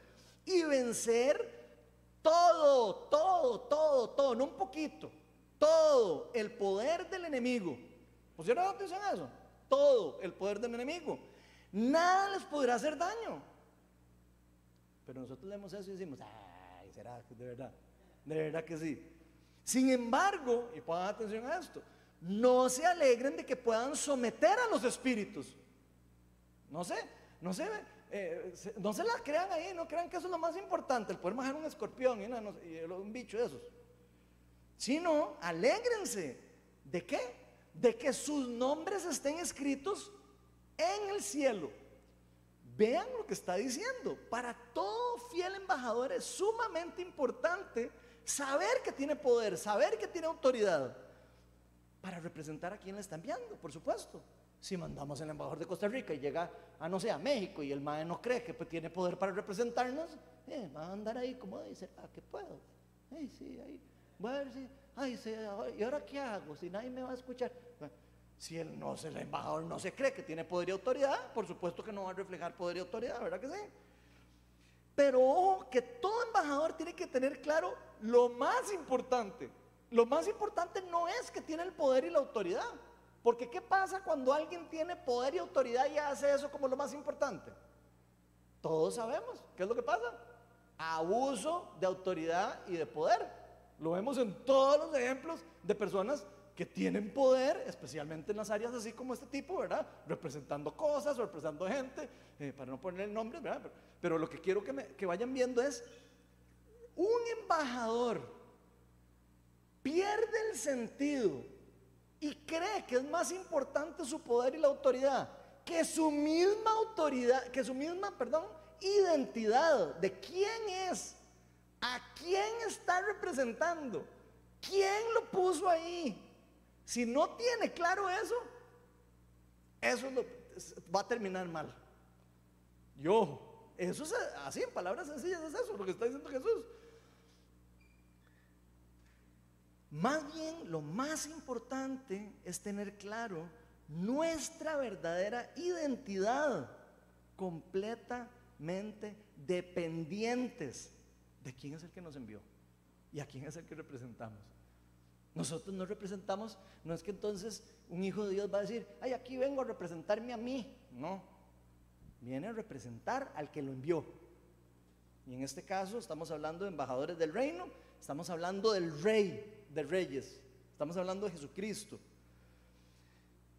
Y vencer todo, todo, todo, todo, no un poquito, todo el poder del enemigo. ¿Pusieron atención a eso? Todo el poder del enemigo. Nada les podrá hacer daño. Pero nosotros leemos eso y decimos, ay, será de verdad, de verdad que sí. Sin embargo, y pongan atención a esto, no se alegren de que puedan someter a los espíritus. No sé, no se, eh, no se la crean ahí, no crean que eso es lo más importante, el poder manejar un escorpión y, un bicho de esos. Sino, alégrense. ¿De qué? De que sus nombres estén escritos en el cielo. Vean lo que está diciendo. Para todo fiel embajador es sumamente importante saber que tiene poder, saber que tiene autoridad para representar a quien le está enviando, por supuesto. Si mandamos al embajador de Costa Rica y llega a, no sé, a México y el MAE no cree que pues, tiene poder para representarnos, eh, va a andar ahí como dice, ¿a qué puedo? Sí, ahí, voy a ver si, ay, ¿y ahora qué hago? Si nadie me va a escuchar. Si él no, el embajador no se cree que tiene poder y autoridad, por supuesto que no va a reflejar poder y autoridad, ¿verdad que sí? Pero ojo, que todo embajador tiene que tener claro lo más importante lo más importante no es que tiene el poder y la autoridad. Porque ¿qué pasa cuando alguien tiene poder y autoridad y hace eso como lo más importante? Todos sabemos. ¿Qué es lo que pasa? Abuso de autoridad y de poder. Lo vemos en todos los ejemplos de personas que tienen poder, especialmente en las áreas así como este tipo, ¿verdad? Representando cosas, representando gente, eh, para no poner el nombre, ¿verdad? Pero, lo que quiero que, que vayan viendo es un embajador pierde el sentido y cree que es más importante su poder y la autoridad que su misma autoridad, que su misma, perdón, identidad de quién es ¿A quién está representando? ¿Quién lo puso ahí? Si no tiene claro eso, eso va a terminar mal. Yo, eso es así, en palabras sencillas es eso, lo que está diciendo Jesús. Más bien, lo más importante es tener claro nuestra verdadera identidad, completamente dependientes de quién es el que nos envió y a quién es el que representamos. Nosotros no representamos, no es que entonces un hijo de Dios va a decir, ay, aquí vengo a representarme a mí. No, viene a representar al que lo envió. Y en este caso estamos hablando de embajadores del reino, estamos hablando del rey de reyes, estamos hablando de Jesucristo.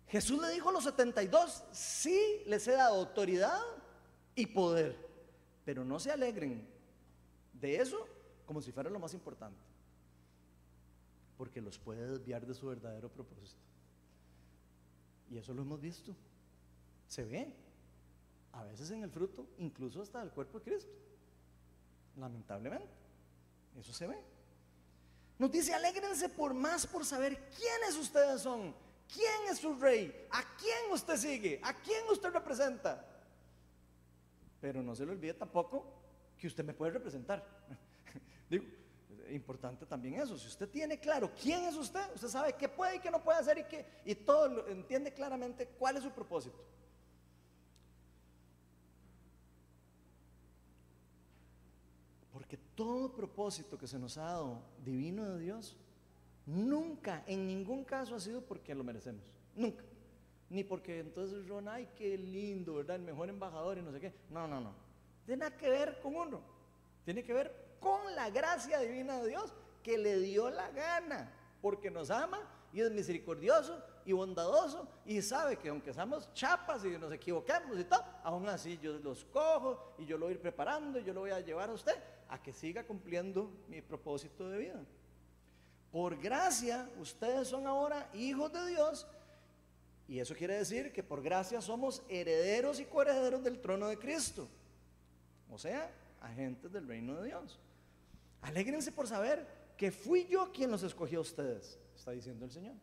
Jesús le dijo a los 72, sí les he dado autoridad y poder, pero no se alegren de eso como si fuera lo más importante, porque los puede desviar de su verdadero propósito. Y eso lo hemos visto, se ve, a veces en el fruto, incluso hasta el cuerpo de Cristo, lamentablemente, eso se ve. Nos dice, alégrense por más por saber quiénes ustedes son, quién es su rey, a quién usted sigue, a quién usted representa. Pero no se le olvide tampoco que usted me puede representar. Digo, importante también eso. Si usted tiene claro quién es usted, usted sabe qué puede y qué no puede hacer y, qué, y todo lo, entiende claramente cuál es su propósito. Porque todo propósito que se nos ha dado divino de Dios, nunca, en ningún caso ha sido porque lo merecemos. Nunca. Ni porque entonces Ron, ay, qué lindo, ¿verdad? El mejor embajador y no sé qué. No, no, no tiene que ver con uno. Tiene que ver con la gracia divina de Dios que le dio la gana, porque nos ama y es misericordioso y bondadoso y sabe que aunque somos chapas y nos equivocamos y todo, aún así yo los cojo y yo lo voy a ir preparando y yo lo voy a llevar a usted a que siga cumpliendo mi propósito de vida. Por gracia, ustedes son ahora hijos de Dios y eso quiere decir que por gracia somos herederos y coherederos del trono de Cristo o sea, agentes del reino de Dios. Alégrense por saber que fui yo quien los escogió a ustedes, está diciendo el Señor.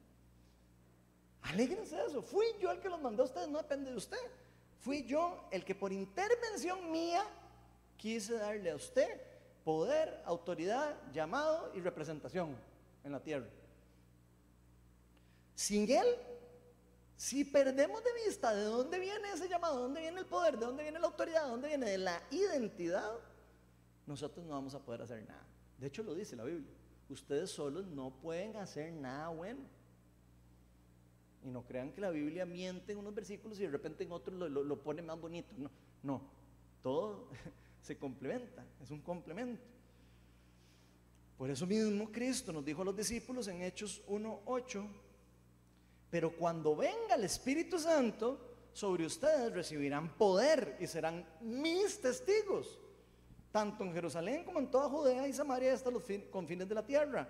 Alégrense de eso, fui yo el que los mandó a ustedes, no depende de usted. Fui yo el que por intervención mía quise darle a usted poder, autoridad, llamado y representación en la tierra. Sin Él si perdemos de vista de dónde viene ese llamado, de dónde viene el poder, de dónde viene la autoridad, de dónde viene la identidad, nosotros no vamos a poder hacer nada. De hecho lo dice la Biblia. Ustedes solos no pueden hacer nada bueno. Y no crean que la Biblia miente en unos versículos y de repente en otros lo, pone más bonito. No, no. Todo se complementa, es un complemento. Por eso mismo Cristo nos dijo a los discípulos en Hechos 1.8, pero cuando venga el Espíritu Santo, sobre ustedes recibirán poder y serán mis testigos, tanto en Jerusalén como en toda Judea y Samaria hasta los confines de la tierra.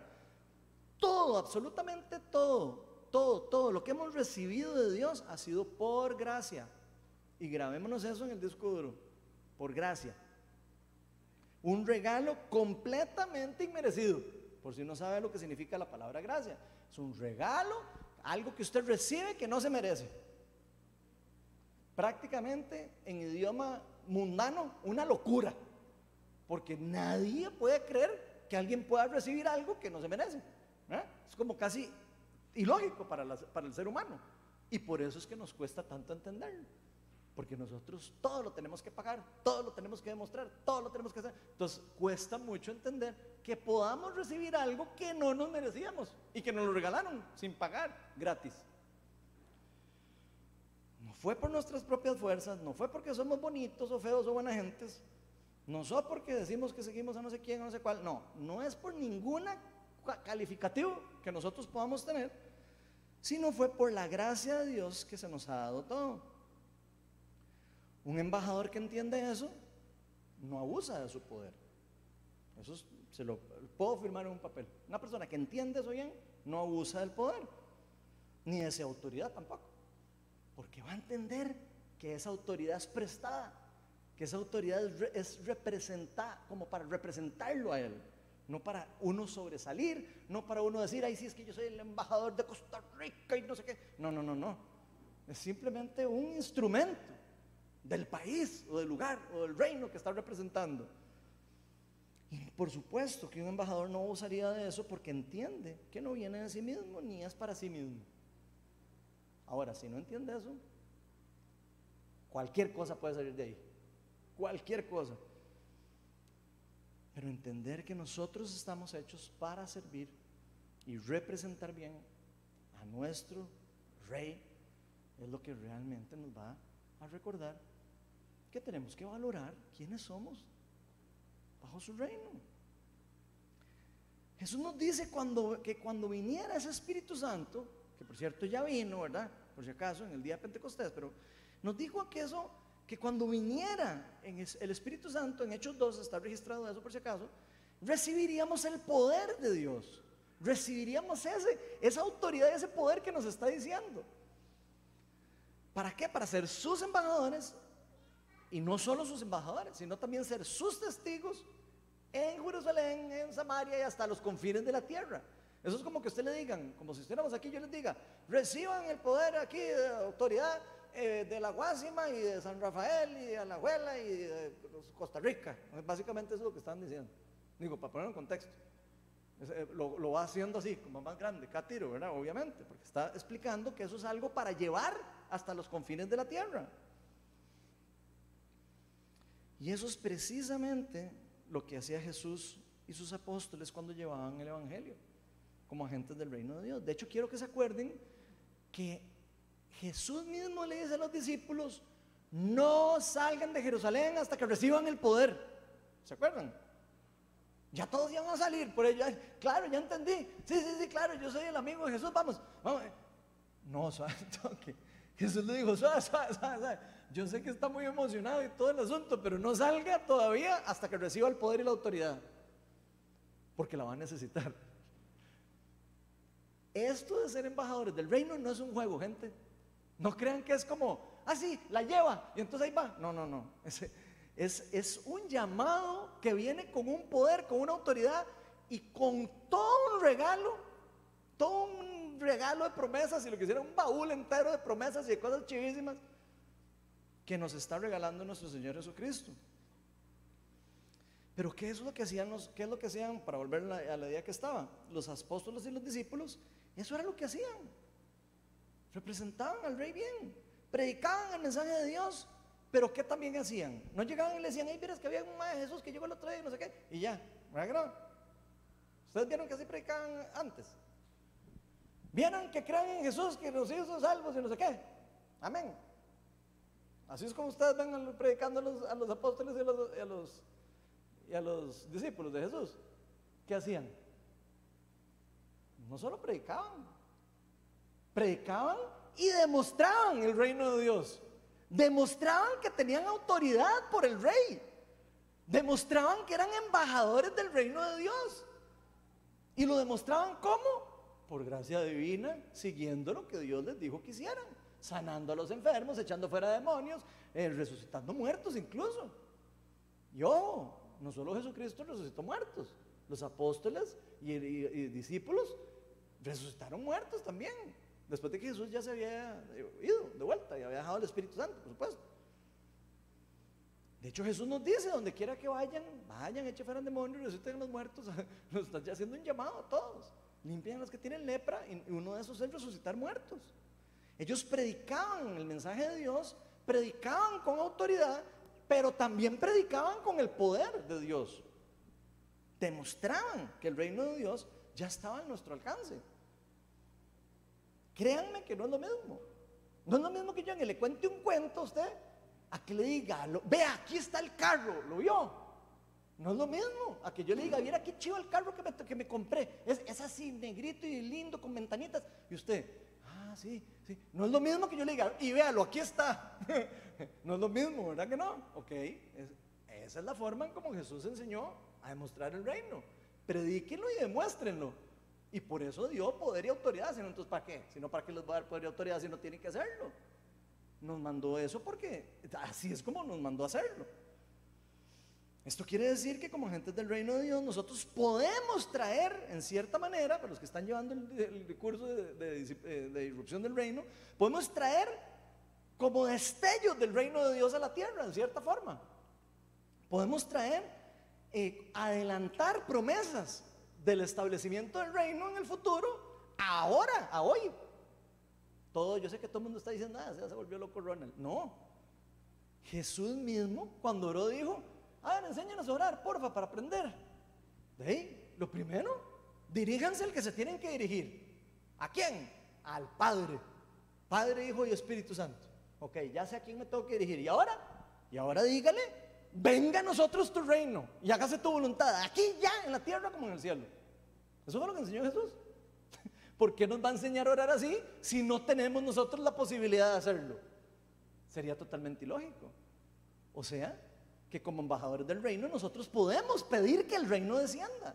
Todo, absolutamente todo, todo, todo lo que hemos recibido de Dios ha sido por gracia. Y grabémonos eso en el disco duro, por gracia. Un regalo completamente inmerecido, por si no sabe lo que significa la palabra gracia. Es un regalo algo que usted recibe que no se merece. Prácticamente en idioma mundano, una locura. Porque nadie puede creer que alguien pueda recibir algo que no se merece. Es como casi ilógico para, para el ser humano. Y por eso es que nos cuesta tanto entenderlo. Porque nosotros todo lo tenemos que pagar, todo lo tenemos que demostrar, todo lo tenemos que hacer. Entonces cuesta mucho entender que podamos recibir algo que no nos merecíamos y que nos lo regalaron sin pagar, gratis. No fue por nuestras propias fuerzas, no fue porque somos bonitos o feos o buenas gentes, no fue porque decimos que seguimos a no sé quién o no sé cuál, no, no es por ninguna calificativo que nosotros podamos tener, sino fue por la gracia de Dios que se nos ha dado todo. Un embajador que entiende eso no abusa de su poder. Eso se lo puedo firmar en un papel. Una persona que entiende eso bien no abusa del poder, ni de esa autoridad tampoco. Porque va a entender que esa autoridad es prestada, que esa autoridad es, representar, como para representarlo a Él, no para uno sobresalir, no para uno decir, ay, sí, es que yo soy el embajador de Costa Rica y no sé qué. No, no, no, no. Es simplemente un instrumento del país o del lugar o del reino que está representando. Y por supuesto que un embajador no usaría de eso porque entiende que no viene de sí mismo ni es para sí mismo. Ahora, si no entiende eso, cualquier cosa puede salir de ahí. Cualquier cosa. Pero entender que nosotros estamos hechos para servir y representar bien a nuestro rey es lo que realmente nos va a recordar que tenemos que valorar quiénes somos bajo su reino. Jesús nos dice cuando, que cuando viniera ese Espíritu Santo, que por cierto ya vino, ¿verdad? Por si acaso, en el día de Pentecostés, pero nos dijo que eso, que cuando viniera el Espíritu Santo, en Hechos 2 está registrado eso por si acaso, recibiríamos el poder de Dios, recibiríamos ese, esa autoridad, ese poder que nos está diciendo. ¿Para qué? Para ser sus embajadores y no solo sus embajadores, sino también ser sus testigos en Jerusalén, en Samaria y hasta los confines de la tierra. Eso es como que usted le digan, como si estuviéramos aquí, yo les diga, reciban el poder aquí de autoridad eh, de la Guásima y de San Rafael y de Alajuela y de Costa Rica. Básicamente eso es lo que están diciendo. Digo, para ponerlo en contexto. Eh, lo, lo, va haciendo así, como más grande, tiro, ¿verdad? Obviamente, porque está explicando que eso es algo para llevar hasta los confines de la tierra. Y eso es precisamente lo que hacía Jesús y sus apóstoles cuando llevaban el Evangelio, como agentes del reino de Dios. De hecho, quiero que se acuerden que Jesús mismo le dice a los discípulos, no salgan de Jerusalén hasta que reciban el poder. ¿Se acuerdan? Ya todos iban a salir por ello. Claro, ya entendí. Sí, sí, sí, claro, yo soy el amigo de Jesús. Vamos, vamos. No, suave, toque. Jesús le dijo, suave, suave, suave, Yo sé que está muy emocionado y todo el asunto, pero no salga todavía hasta que reciba el poder y la autoridad. Porque la va a necesitar. Esto de ser embajadores del reino no es un juego, gente. No crean que es como, ah, sí, la lleva y entonces ahí va. No, no, no. Es, un llamado que viene con un poder, con una autoridad y con todo un regalo, todo un regalo de promesas, y lo quisiera un baúl entero de promesas y de cosas chivísimas que nos está regalando nuestro Señor Jesucristo. Pero ¿qué es lo que hacían los, qué es lo que hacían para volver a la idea que estaba? Los apóstoles y los discípulos, eso era lo que hacían. Representaban al rey bien, predicaban el mensaje de Dios, pero ¿qué también hacían? No llegaban y le decían, hey, miras que había un maestro Jesús que llegó el otro día y no sé qué, y ya, ¿verdad? ¿Ustedes vieron que así predicaban antes? Vieron que crean en Jesús, que nos hizo salvos y no sé qué. Amén. Así es como ustedes ven predicando a los, apóstoles y a los, y a los discípulos de Jesús. ¿Qué hacían? No solo predicaban, predicaban y demostraban el reino de Dios. Demostraban que tenían autoridad por el rey. Demostraban que eran embajadores del reino de Dios. Y lo demostraban cómo? por gracia divina, siguiendo lo que Dios les dijo que hicieran, sanando a los enfermos, echando fuera demonios, eh, resucitando muertos incluso. Yo, no solo Jesucristo resucitó muertos, los apóstoles y, discípulos resucitaron muertos también, después de que Jesús ya se había ido de vuelta y había dejado el Espíritu Santo, por supuesto. De hecho, Jesús nos dice, donde quiera que vayan, vayan, echen fuera demonios, resuciten los muertos. Nos está haciendo un llamado a todos limpian los que tienen lepra y uno de esos es resucitar muertos. Ellos predicaban el mensaje de Dios, predicaban con autoridad, pero también predicaban con el poder de Dios. Demostraban que el reino de Dios ya estaba en nuestro alcance. Créanme que no es lo mismo. No es lo mismo que yo le cuente un cuento a usted, a que le diga, vea, aquí está el carro, ¿lo vio? No es lo mismo a que yo le diga, mira qué chido el carro que me, que me compré. Es, así, negrito y lindo, con ventanitas. Y usted, ah, sí, sí. No es lo mismo que yo le diga, y véalo, aquí está. no es lo mismo, ¿verdad que no? Ok, esa es la forma en como Jesús enseñó a demostrar el reino. Predíquenlo y demuéstrenlo. Y por eso dio poder y autoridad. Sino entonces, ¿para qué? Sino para qué les va a dar poder y autoridad si no tienen que hacerlo. Nos mandó eso porque así es como nos mandó a hacerlo. Esto quiere decir que como agentes del reino de Dios nosotros podemos traer, en cierta manera, para los que están llevando el, curso de, de, irrupción del reino, podemos traer como destellos del reino de Dios a la tierra, en cierta forma. Podemos traer, eh, adelantar promesas del establecimiento del reino en el futuro, ahora, a hoy. Todo, yo sé que todo el mundo está diciendo, ah, se volvió loco Ronald. No. Jesús mismo, cuando oró, dijo, a ver, enséñanos a orar, porfa, para aprender. De ahí, lo primero, diríjanse al que se tienen que dirigir. ¿A quién? Al Padre. Padre, Hijo y Espíritu Santo. Ok, ya sé a quién me tengo que dirigir. ¿Y ahora? Y ahora dígale, venga a nosotros tu reino y hágase tu voluntad, aquí ya, en la tierra como en el cielo. Eso fue lo que enseñó Jesús. ¿Por qué nos va a enseñar a orar así si no tenemos nosotros la posibilidad de hacerlo? Sería totalmente ilógico. O sea, que como embajadores del reino nosotros podemos pedir que el reino descienda.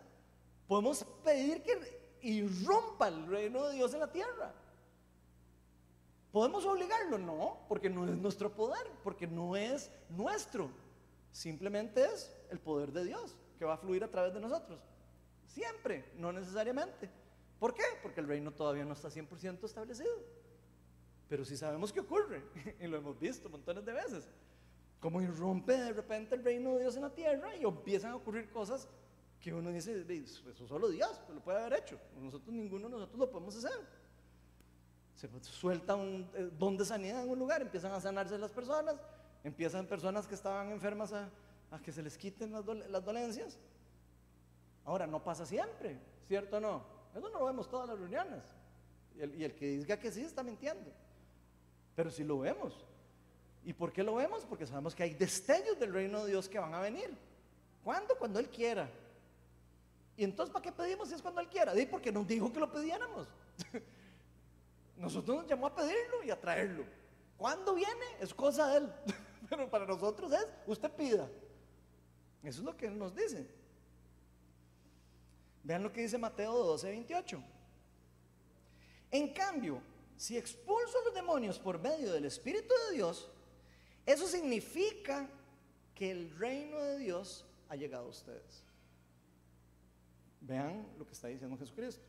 Podemos pedir que irrumpa el reino de Dios en la tierra. ¿Podemos obligarlo? No, porque no es nuestro poder, porque no es nuestro. Simplemente es el poder de Dios que va a fluir a través de nosotros. Siempre, no necesariamente. ¿Por qué? Porque el reino todavía no está 100% establecido. Pero sí sabemos que ocurre y lo hemos visto montones de veces. Como irrumpe de repente el reino de Dios en la tierra y empiezan a ocurrir cosas que uno dice, eso solo Dios lo puede haber hecho. Nosotros, ninguno de nosotros lo podemos hacer. Se suelta un eh, don de sanidad en un lugar, empiezan a sanarse las personas, empiezan personas que estaban enfermas a, que se les quiten las, las dolencias. Ahora, no pasa siempre, ¿cierto o no? Eso no lo vemos todas las reuniones. Y el, y el que diga que sí está mintiendo. Pero si lo vemos. ¿Y por qué lo vemos? Porque sabemos que hay destellos del reino de Dios que van a venir. ¿Cuándo? Cuando Él quiera. ¿Y entonces para qué pedimos si es cuando Él quiera? Porque nos dijo que lo pidiéramos. nosotros nos llamó a pedirlo y a traerlo. ¿Cuándo viene? Es cosa de Él. Pero para nosotros es, usted pida. Eso es lo que Él nos dice. Vean lo que dice Mateo 12, 28. En cambio, si expulso a los demonios por medio del Espíritu de Dios, eso significa que el reino de Dios ha llegado a ustedes. Vean lo que está diciendo Jesucristo.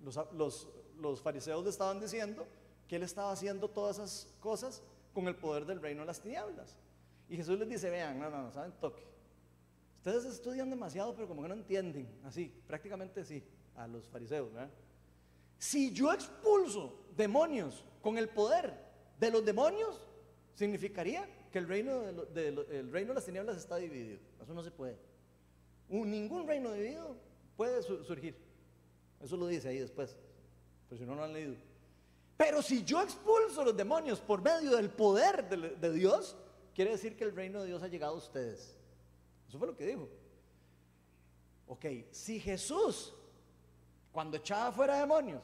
Los, fariseos le estaban diciendo que él estaba haciendo todas esas cosas con el poder del reino de las tinieblas. Y Jesús les dice, vean, no, no, no, saben toque. Ustedes estudian demasiado, pero como que no entienden. Así, prácticamente sí, a los fariseos. Si yo expulso demonios con el poder de los demonios, significaría que el reino de, las tinieblas está dividido. Eso no se puede. ningún reino dividido puede surgir. Eso lo dice ahí después. Pero si no, no han leído. Pero si yo expulso los demonios por medio del poder de, de Dios, quiere decir que el reino de Dios ha llegado a ustedes. Eso fue lo que dijo. Ok, si Jesús, cuando echaba fuera demonios,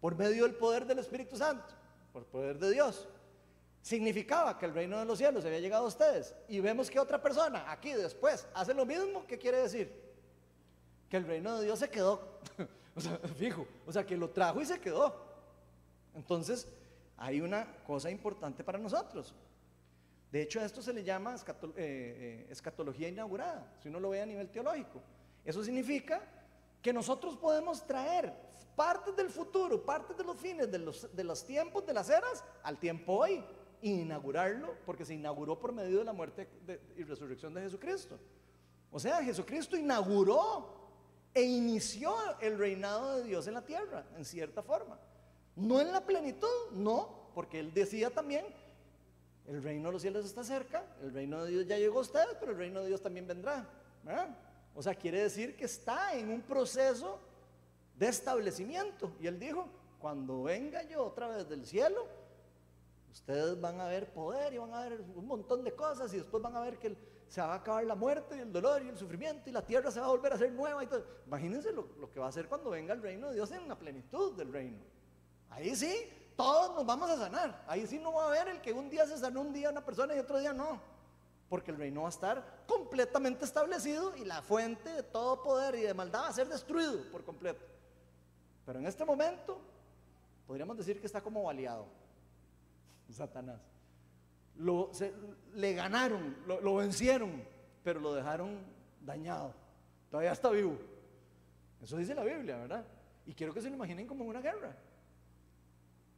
por medio del poder del Espíritu Santo, por poder de Dios, significaba que el reino de los cielos había llegado a ustedes y vemos que otra persona aquí después hace lo mismo, ¿qué quiere decir? Que el reino de Dios se quedó, o sea, fijo, o sea, que lo trajo y se quedó. Entonces, hay una cosa importante para nosotros. De hecho, esto se le llama eh, eh, escatología inaugurada, si uno lo ve a nivel teológico. Eso significa que nosotros podemos traer partes del futuro, partes de los fines, de los tiempos, de las eras, al tiempo hoy inaugurarlo porque se inauguró por medio de la muerte y resurrección de Jesucristo. O sea, Jesucristo inauguró e inició el reinado de Dios en la tierra, en cierta forma. No en la plenitud, no, porque él decía también, el reino de los cielos está cerca, el reino de Dios ya llegó a ustedes, pero el reino de Dios también vendrá. O sea, quiere decir que está en un proceso de establecimiento. Y él dijo, cuando venga yo otra vez del cielo, Ustedes van a ver poder y van a ver un montón de cosas y después van a ver que se va a acabar la muerte y el dolor y el sufrimiento y la tierra se va a volver a hacer nueva y todo. Imagínense lo, que va a hacer cuando venga el reino de Dios en la plenitud del reino. Ahí sí, todos nos vamos a sanar. Ahí sí no va a haber el que un día se sanó un día una persona y otro día no. Porque el reino va a estar completamente establecido y la fuente de todo poder y de maldad va a ser destruido por completo. Pero en este momento podríamos decir que está como baleado. Satanás. Lo, le ganaron, lo, vencieron. pero lo dejaron dañado. Todavía está vivo. Eso dice la Biblia, ¿verdad? Y quiero que se lo imaginen como una guerra.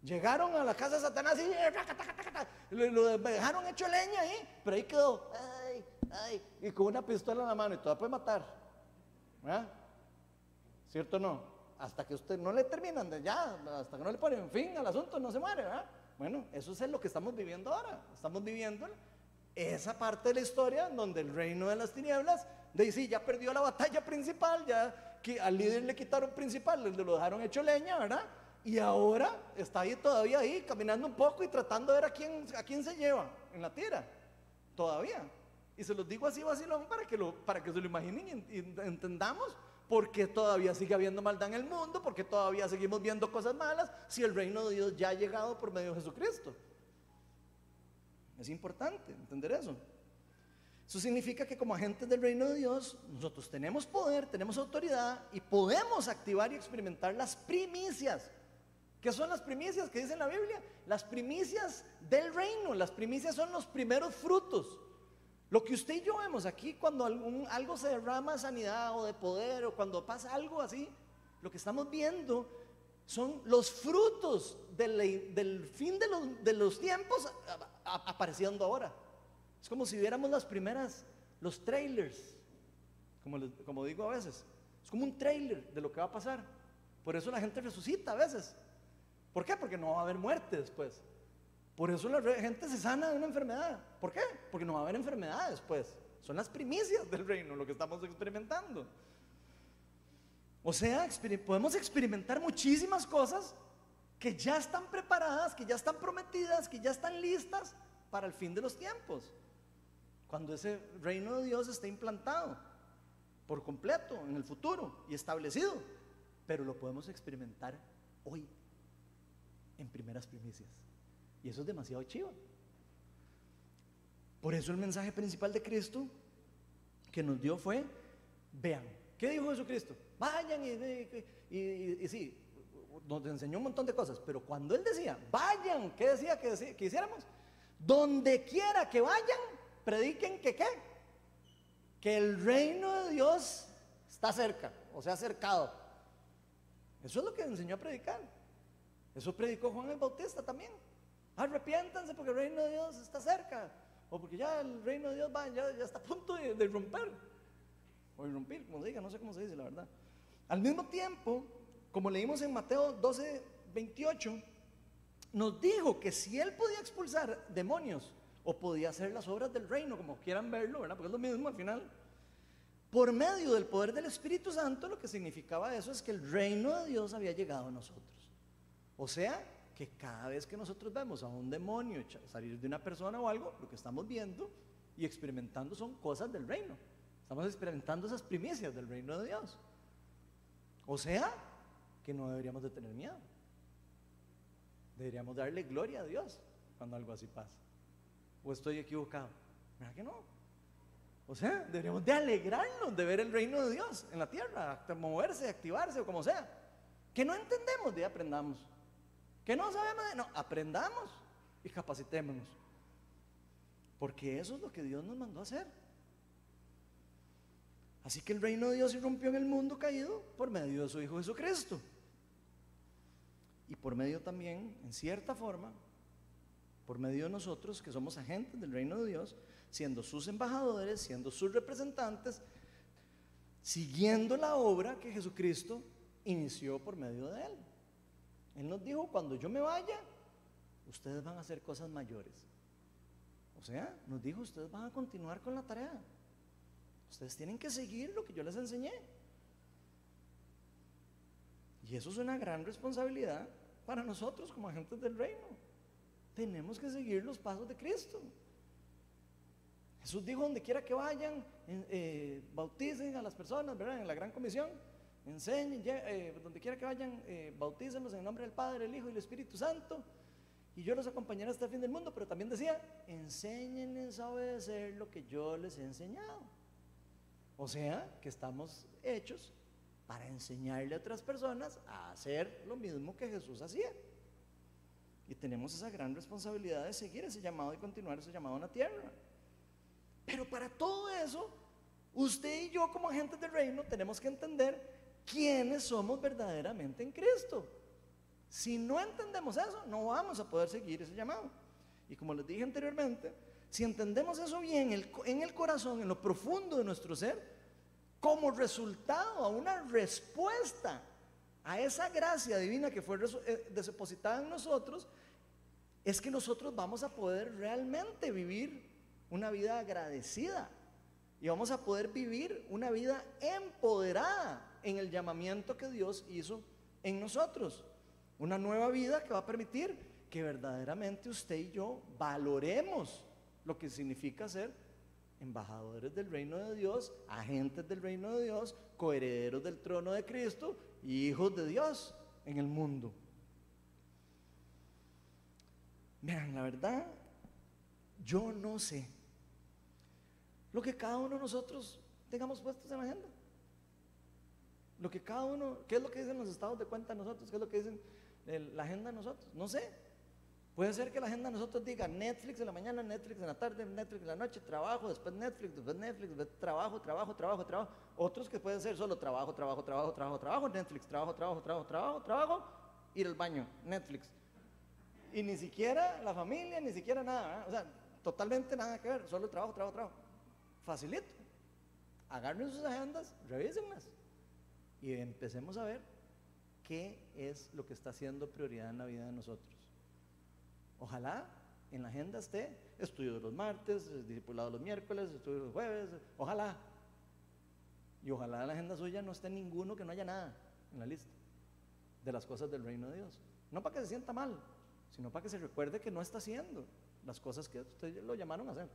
Llegaron a la casa de Satanás y lo, dejaron hecho leña ahí, pero ahí quedó, ay, ay, y con una pistola en la mano y todavía puede matar. ¿Verdad? ¿Cierto o no? Hasta que usted no le terminan de ya, hasta que no le ponen fin al asunto, no se muere, ¿verdad? Bueno, eso es lo que estamos viviendo ahora. Estamos viviendo esa parte de la historia donde el reino de las tinieblas, de sí, ya perdió la batalla principal, ya que al líder le quitaron principal, le lo dejaron hecho leña, ¿verdad? Y ahora está ahí todavía ahí, caminando un poco y tratando de ver a quién, a quién se lleva en la tierra. Todavía. Y se los digo así vacilón para que, para que se lo imaginen y, entendamos por qué todavía sigue habiendo maldad en el mundo, por qué todavía seguimos viendo cosas malas, si el reino de Dios ya ha llegado por medio de Jesucristo. Es importante entender eso. Eso significa que como agentes del reino de Dios, nosotros tenemos poder, tenemos autoridad y podemos activar y experimentar las primicias. ¿Qué son las primicias que dice la Biblia? Las primicias del reino, las primicias son los primeros frutos. Lo que usted y yo vemos aquí cuando algo se derrama de sanidad o de poder o cuando pasa algo así, lo que estamos viendo son los frutos del, fin de los, tiempos apareciendo ahora. Es como si viéramos las primeras, los trailers, como, como digo a veces. Es como un trailer de lo que va a pasar. Por eso la gente resucita a veces. ¿Por qué? Porque no va a haber muerte después. Por eso la gente se sana de una enfermedad. ¿Por qué? Porque no va a haber enfermedad después. Son las primicias del reino lo que estamos experimentando. O sea, podemos experimentar muchísimas cosas que ya están preparadas, que ya están prometidas, que ya están listas para el fin de los tiempos cuando ese reino de Dios está implantado por completo en el futuro y establecido, pero lo podemos experimentar hoy en primeras primicias. Y eso es demasiado chivo. Por eso el mensaje principal de Cristo que nos dio fue, vean, ¿qué dijo Jesucristo? Vayan y, sí, nos enseñó un montón de cosas, pero cuando Él decía, vayan, ¿qué decía que, que hiciéramos? Donde quiera que vayan, prediquen que qué? Que el reino de Dios está cerca, o sea, acercado. Eso es lo que enseñó a predicar. Eso predicó Juan el Bautista también. Arrepiéntanse porque el reino de Dios está cerca. O porque ya el reino de Dios va, ya, está a punto de, de romper. O irrumpir, como diga, no sé cómo se dice la verdad. Al mismo tiempo, como leímos en Mateo 12, 28, nos dijo que si él podía expulsar demonios o podía hacer las obras del reino, como quieran verlo, ¿verdad? Porque es lo mismo al final. Por medio del poder del Espíritu Santo, lo que significaba eso es que el reino de Dios había llegado a nosotros. O sea, que cada vez que nosotros vemos a un demonio salir de una persona o algo, lo que estamos viendo y experimentando son cosas del reino. Estamos experimentando esas primicias del reino de Dios. O sea, que no deberíamos de tener miedo. Deberíamos darle gloria a Dios cuando algo así pasa. ¿O estoy equivocado? ¿Verdad que no? O sea, deberíamos de alegrarnos de ver el reino de Dios en la tierra, moverse, activarse o como sea. Que no entendemos, de aprendamos. Que no sabemos, no, aprendamos y capacitémonos. Porque eso es lo que Dios nos mandó a hacer. Así que el reino de Dios irrumpió en el mundo caído por medio de su Hijo Jesucristo. Y por medio también, en cierta forma, por medio de nosotros, que somos agentes del reino de Dios, siendo sus embajadores, siendo sus representantes, siguiendo la obra que Jesucristo inició por medio de él. Él nos dijo, cuando yo me vaya, ustedes van a hacer cosas mayores. O sea, nos dijo, ustedes van a continuar con la tarea. Ustedes tienen que seguir lo que yo les enseñé. Y eso es una gran responsabilidad para nosotros como agentes del reino tenemos que seguir los pasos de Cristo. Jesús dijo, donde quiera que vayan, eh, bauticen a las personas, ¿verdad? En la gran comisión, enseñen, eh, donde quiera que vayan, eh, bautícenlos en el nombre del Padre, el Hijo y el Espíritu Santo. Y yo los acompañaré hasta el fin del mundo, pero también decía, enséñenles a obedecer lo que yo les he enseñado. O sea, que estamos hechos para enseñarle a otras personas a hacer lo mismo que Jesús hacía. Y tenemos esa gran responsabilidad de seguir ese llamado y continuar ese llamado en la tierra. Pero para todo eso, usted y yo como agentes del reino tenemos que entender quiénes somos verdaderamente en Cristo. Si no entendemos eso, no vamos a poder seguir ese llamado. Y como les dije anteriormente, si entendemos eso bien en el corazón, en lo profundo de nuestro ser, como resultado a una respuesta a esa gracia divina que fue eh, depositada en nosotros, es que nosotros vamos a poder realmente vivir una vida agradecida y vamos a poder vivir una vida empoderada en el llamamiento que Dios hizo en nosotros. Una nueva vida que va a permitir que verdaderamente usted y yo valoremos lo que significa ser embajadores del reino de Dios, agentes del reino de Dios, coherederos del trono de Cristo y hijos de Dios en el mundo. Vean, la verdad, yo no sé lo que cada uno de nosotros tengamos puestos en la agenda. Lo que cada uno, ¿qué es lo que dicen los estados de cuenta nosotros? ¿Qué es lo que dicen la agenda de nosotros? No sé. Puede ser que la agenda de nosotros diga Netflix en la mañana, Netflix en la tarde, Netflix en la noche, trabajo, después Netflix, después Netflix, después trabajo, trabajo, trabajo, trabajo. Otros que pueden ser solo trabajo, trabajo, trabajo, trabajo, trabajo, Netflix, trabajo, trabajo, trabajo, trabajo, trabajo, ir al baño, Netflix. Y ni siquiera la familia, ni siquiera nada, o sea, totalmente nada que ver, solo trabajo, trabajo, trabajo. Facilito. Agarren sus agendas, revísenlas y empecemos a ver qué es lo que está siendo prioridad en la vida de nosotros. Ojalá en la agenda esté estudio de los martes, discipulado los miércoles, estudio los jueves, ojalá. Y ojalá en la agenda suya no esté ninguno que no haya nada en la lista de las cosas del reino de Dios. No para que se sienta mal, sino para que se recuerde que no está haciendo las cosas que ustedes lo llamaron a hacer.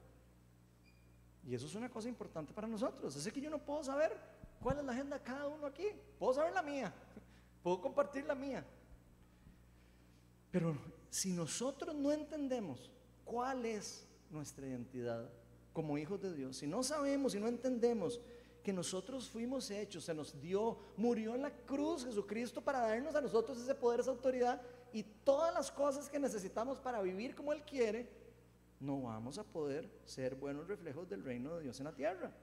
Y eso es una cosa importante para nosotros. Es que yo no puedo saber cuál es la agenda de cada uno aquí. Puedo saber la mía, puedo compartir la mía. Pero si nosotros no entendemos cuál es nuestra identidad como hijos de Dios, si no sabemos y no entendemos que nosotros fuimos hechos, se nos dio, murió en la cruz Jesucristo para darnos a nosotros ese poder, esa autoridad y todas las cosas que necesitamos para vivir como Él quiere, no vamos a poder ser buenos reflejos del reino de Dios en la tierra.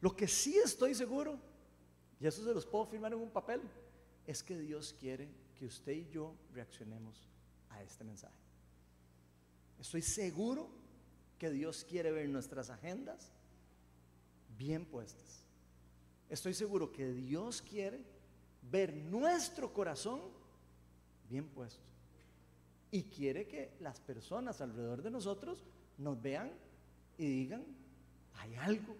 Lo que sí estoy seguro, y eso se los puedo firmar en un papel, es que Dios quiere que usted y yo reaccionemos a este mensaje. Estoy seguro que Dios quiere ver nuestras agendas bien puestas. Estoy seguro que Dios quiere ver nuestro corazón bien puesto. Y quiere que las personas alrededor de nosotros nos vean y digan, hay algo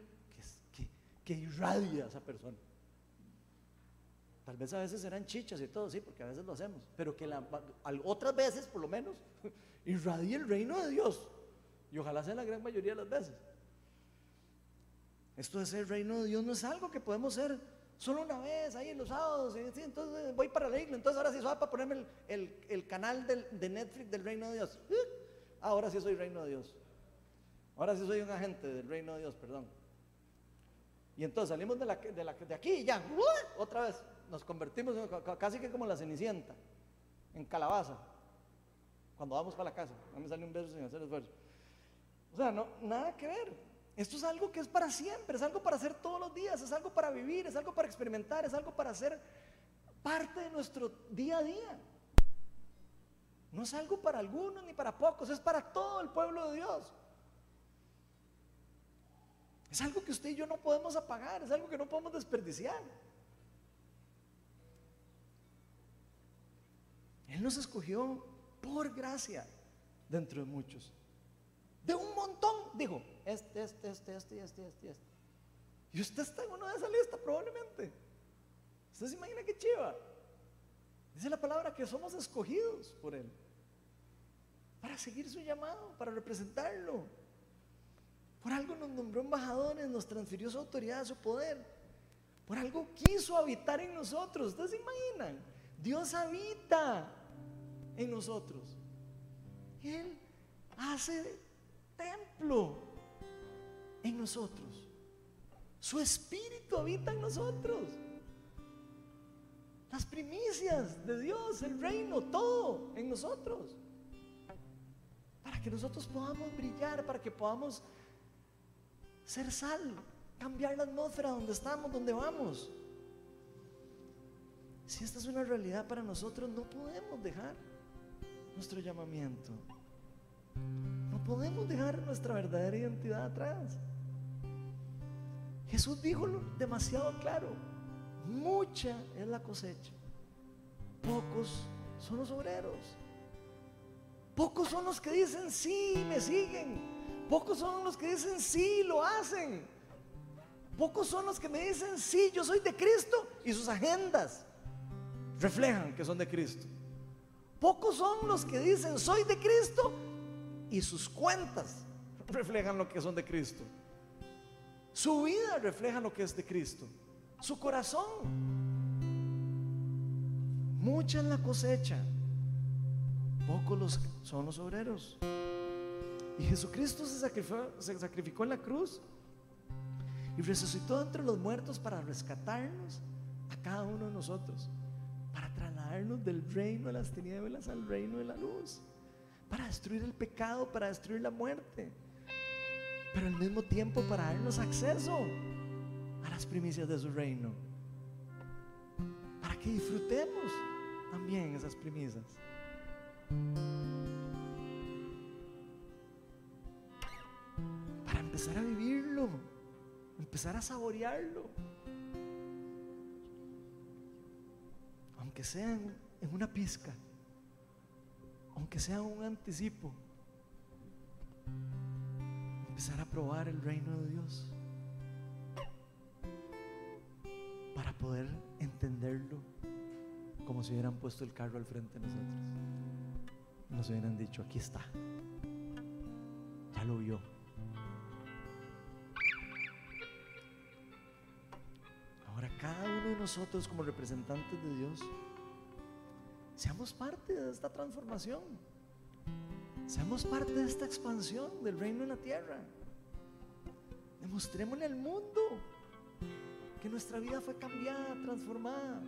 que, irradia a esa persona. Tal vez a veces serán chichas y todo, sí, porque a veces lo hacemos, pero que otras veces, por lo menos, irradie el reino de Dios. Y ojalá sea la gran mayoría de las veces. Esto de ser el reino de Dios no es algo que podemos ser solo una vez, ahí en los sábados, entonces voy para la iglesia, entonces ahora sí va para ponerme el, canal de Netflix del reino de Dios. ¡Uh! Ahora sí soy reino de Dios. Ahora sí soy un agente del reino de Dios, perdón. Y entonces salimos de, la, de, aquí y ya, otra vez, nos convertimos casi que como la cenicienta, en calabaza, cuando vamos para la casa. Mí me sale un beso sin hacer esfuerzo. O sea, no, nada que ver. Esto es algo que es para siempre, es algo para hacer todos los días, es algo para vivir, es algo para experimentar, es algo para hacer parte de nuestro día a día. No es algo para algunos ni para pocos, es para todo el pueblo de Dios. Es algo que usted y yo no podemos apagar, es algo que no podemos desperdiciar. Él nos escogió por gracia dentro de muchos. De un montón, dijo, este, este, este, este, este, este, este. Y usted está en una de esas listas probablemente. ¿Usted se imagina qué chiva? Dice la palabra que somos escogidos por Él. Para seguir su llamado, para representarlo. Por algo nos nombró embajadores, nos transfirió su autoridad, su poder. Por algo quiso habitar en nosotros. ¿Ustedes se imaginan? Dios habita en nosotros. Él hace templo en nosotros. Su espíritu habita en nosotros. Las primicias de Dios, el reino, todo en nosotros. Para que nosotros podamos brillar, para que podamos ser sal, cambiar la atmósfera donde estamos, donde vamos. Si esta es una realidad para nosotros, no podemos dejar nuestro llamamiento. No podemos dejar nuestra verdadera identidad atrás. Jesús dijo demasiado claro, mucha es la cosecha, pocos son los obreros. Pocos son los que dicen sí, me siguen. Pocos son los que dicen sí, lo hacen. Pocos son los que me dicen sí, yo soy de Cristo y sus agendas reflejan que son de Cristo. Pocos son los que dicen soy de Cristo y sus cuentas reflejan lo que son de Cristo. Su vida refleja lo que es de Cristo. Su corazón. Mucha es la cosecha, pocos son los obreros. Y Jesucristo se sacrificó, en la cruz y resucitó entre los muertos para rescatarnos a cada uno de nosotros, para trasladarnos del reino de las tinieblas al reino de la luz, para destruir el pecado, para destruir la muerte, pero al mismo tiempo para darnos acceso a las primicias de su reino, para que disfrutemos también esas primicias. Empezar a saborearlo. Aunque sea en una pizca, aunque sea un anticipo, empezar a probar el reino de Dios para poder entenderlo como si hubieran puesto el carro al frente de nosotros. Nos hubieran dicho, aquí está. Ya lo vio. Ahora cada uno de nosotros como representantes de Dios, seamos parte de esta transformación. Seamos parte de esta expansión del reino en la tierra. Demostrémosle al mundo que nuestra vida fue cambiada, transformada.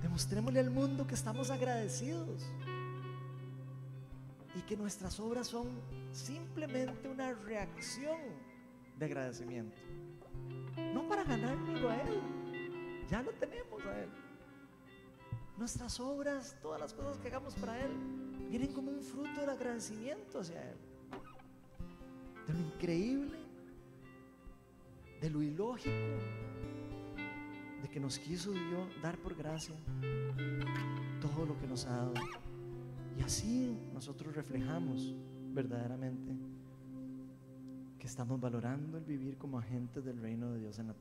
Demostrémosle al mundo que estamos agradecidos y que nuestras obras son simplemente una reacción de agradecimiento. No para ganárnoslo a Él, ya lo tenemos a Él. Nuestras obras, todas las cosas que hagamos para Él, vienen como un fruto del agradecimiento hacia Él. De lo increíble, de lo ilógico, de que nos quiso Dios dar por gracia todo lo que nos ha dado. Y así nosotros reflejamos verdaderamente que estamos valorando el vivir como agentes del reino de Dios en la tierra.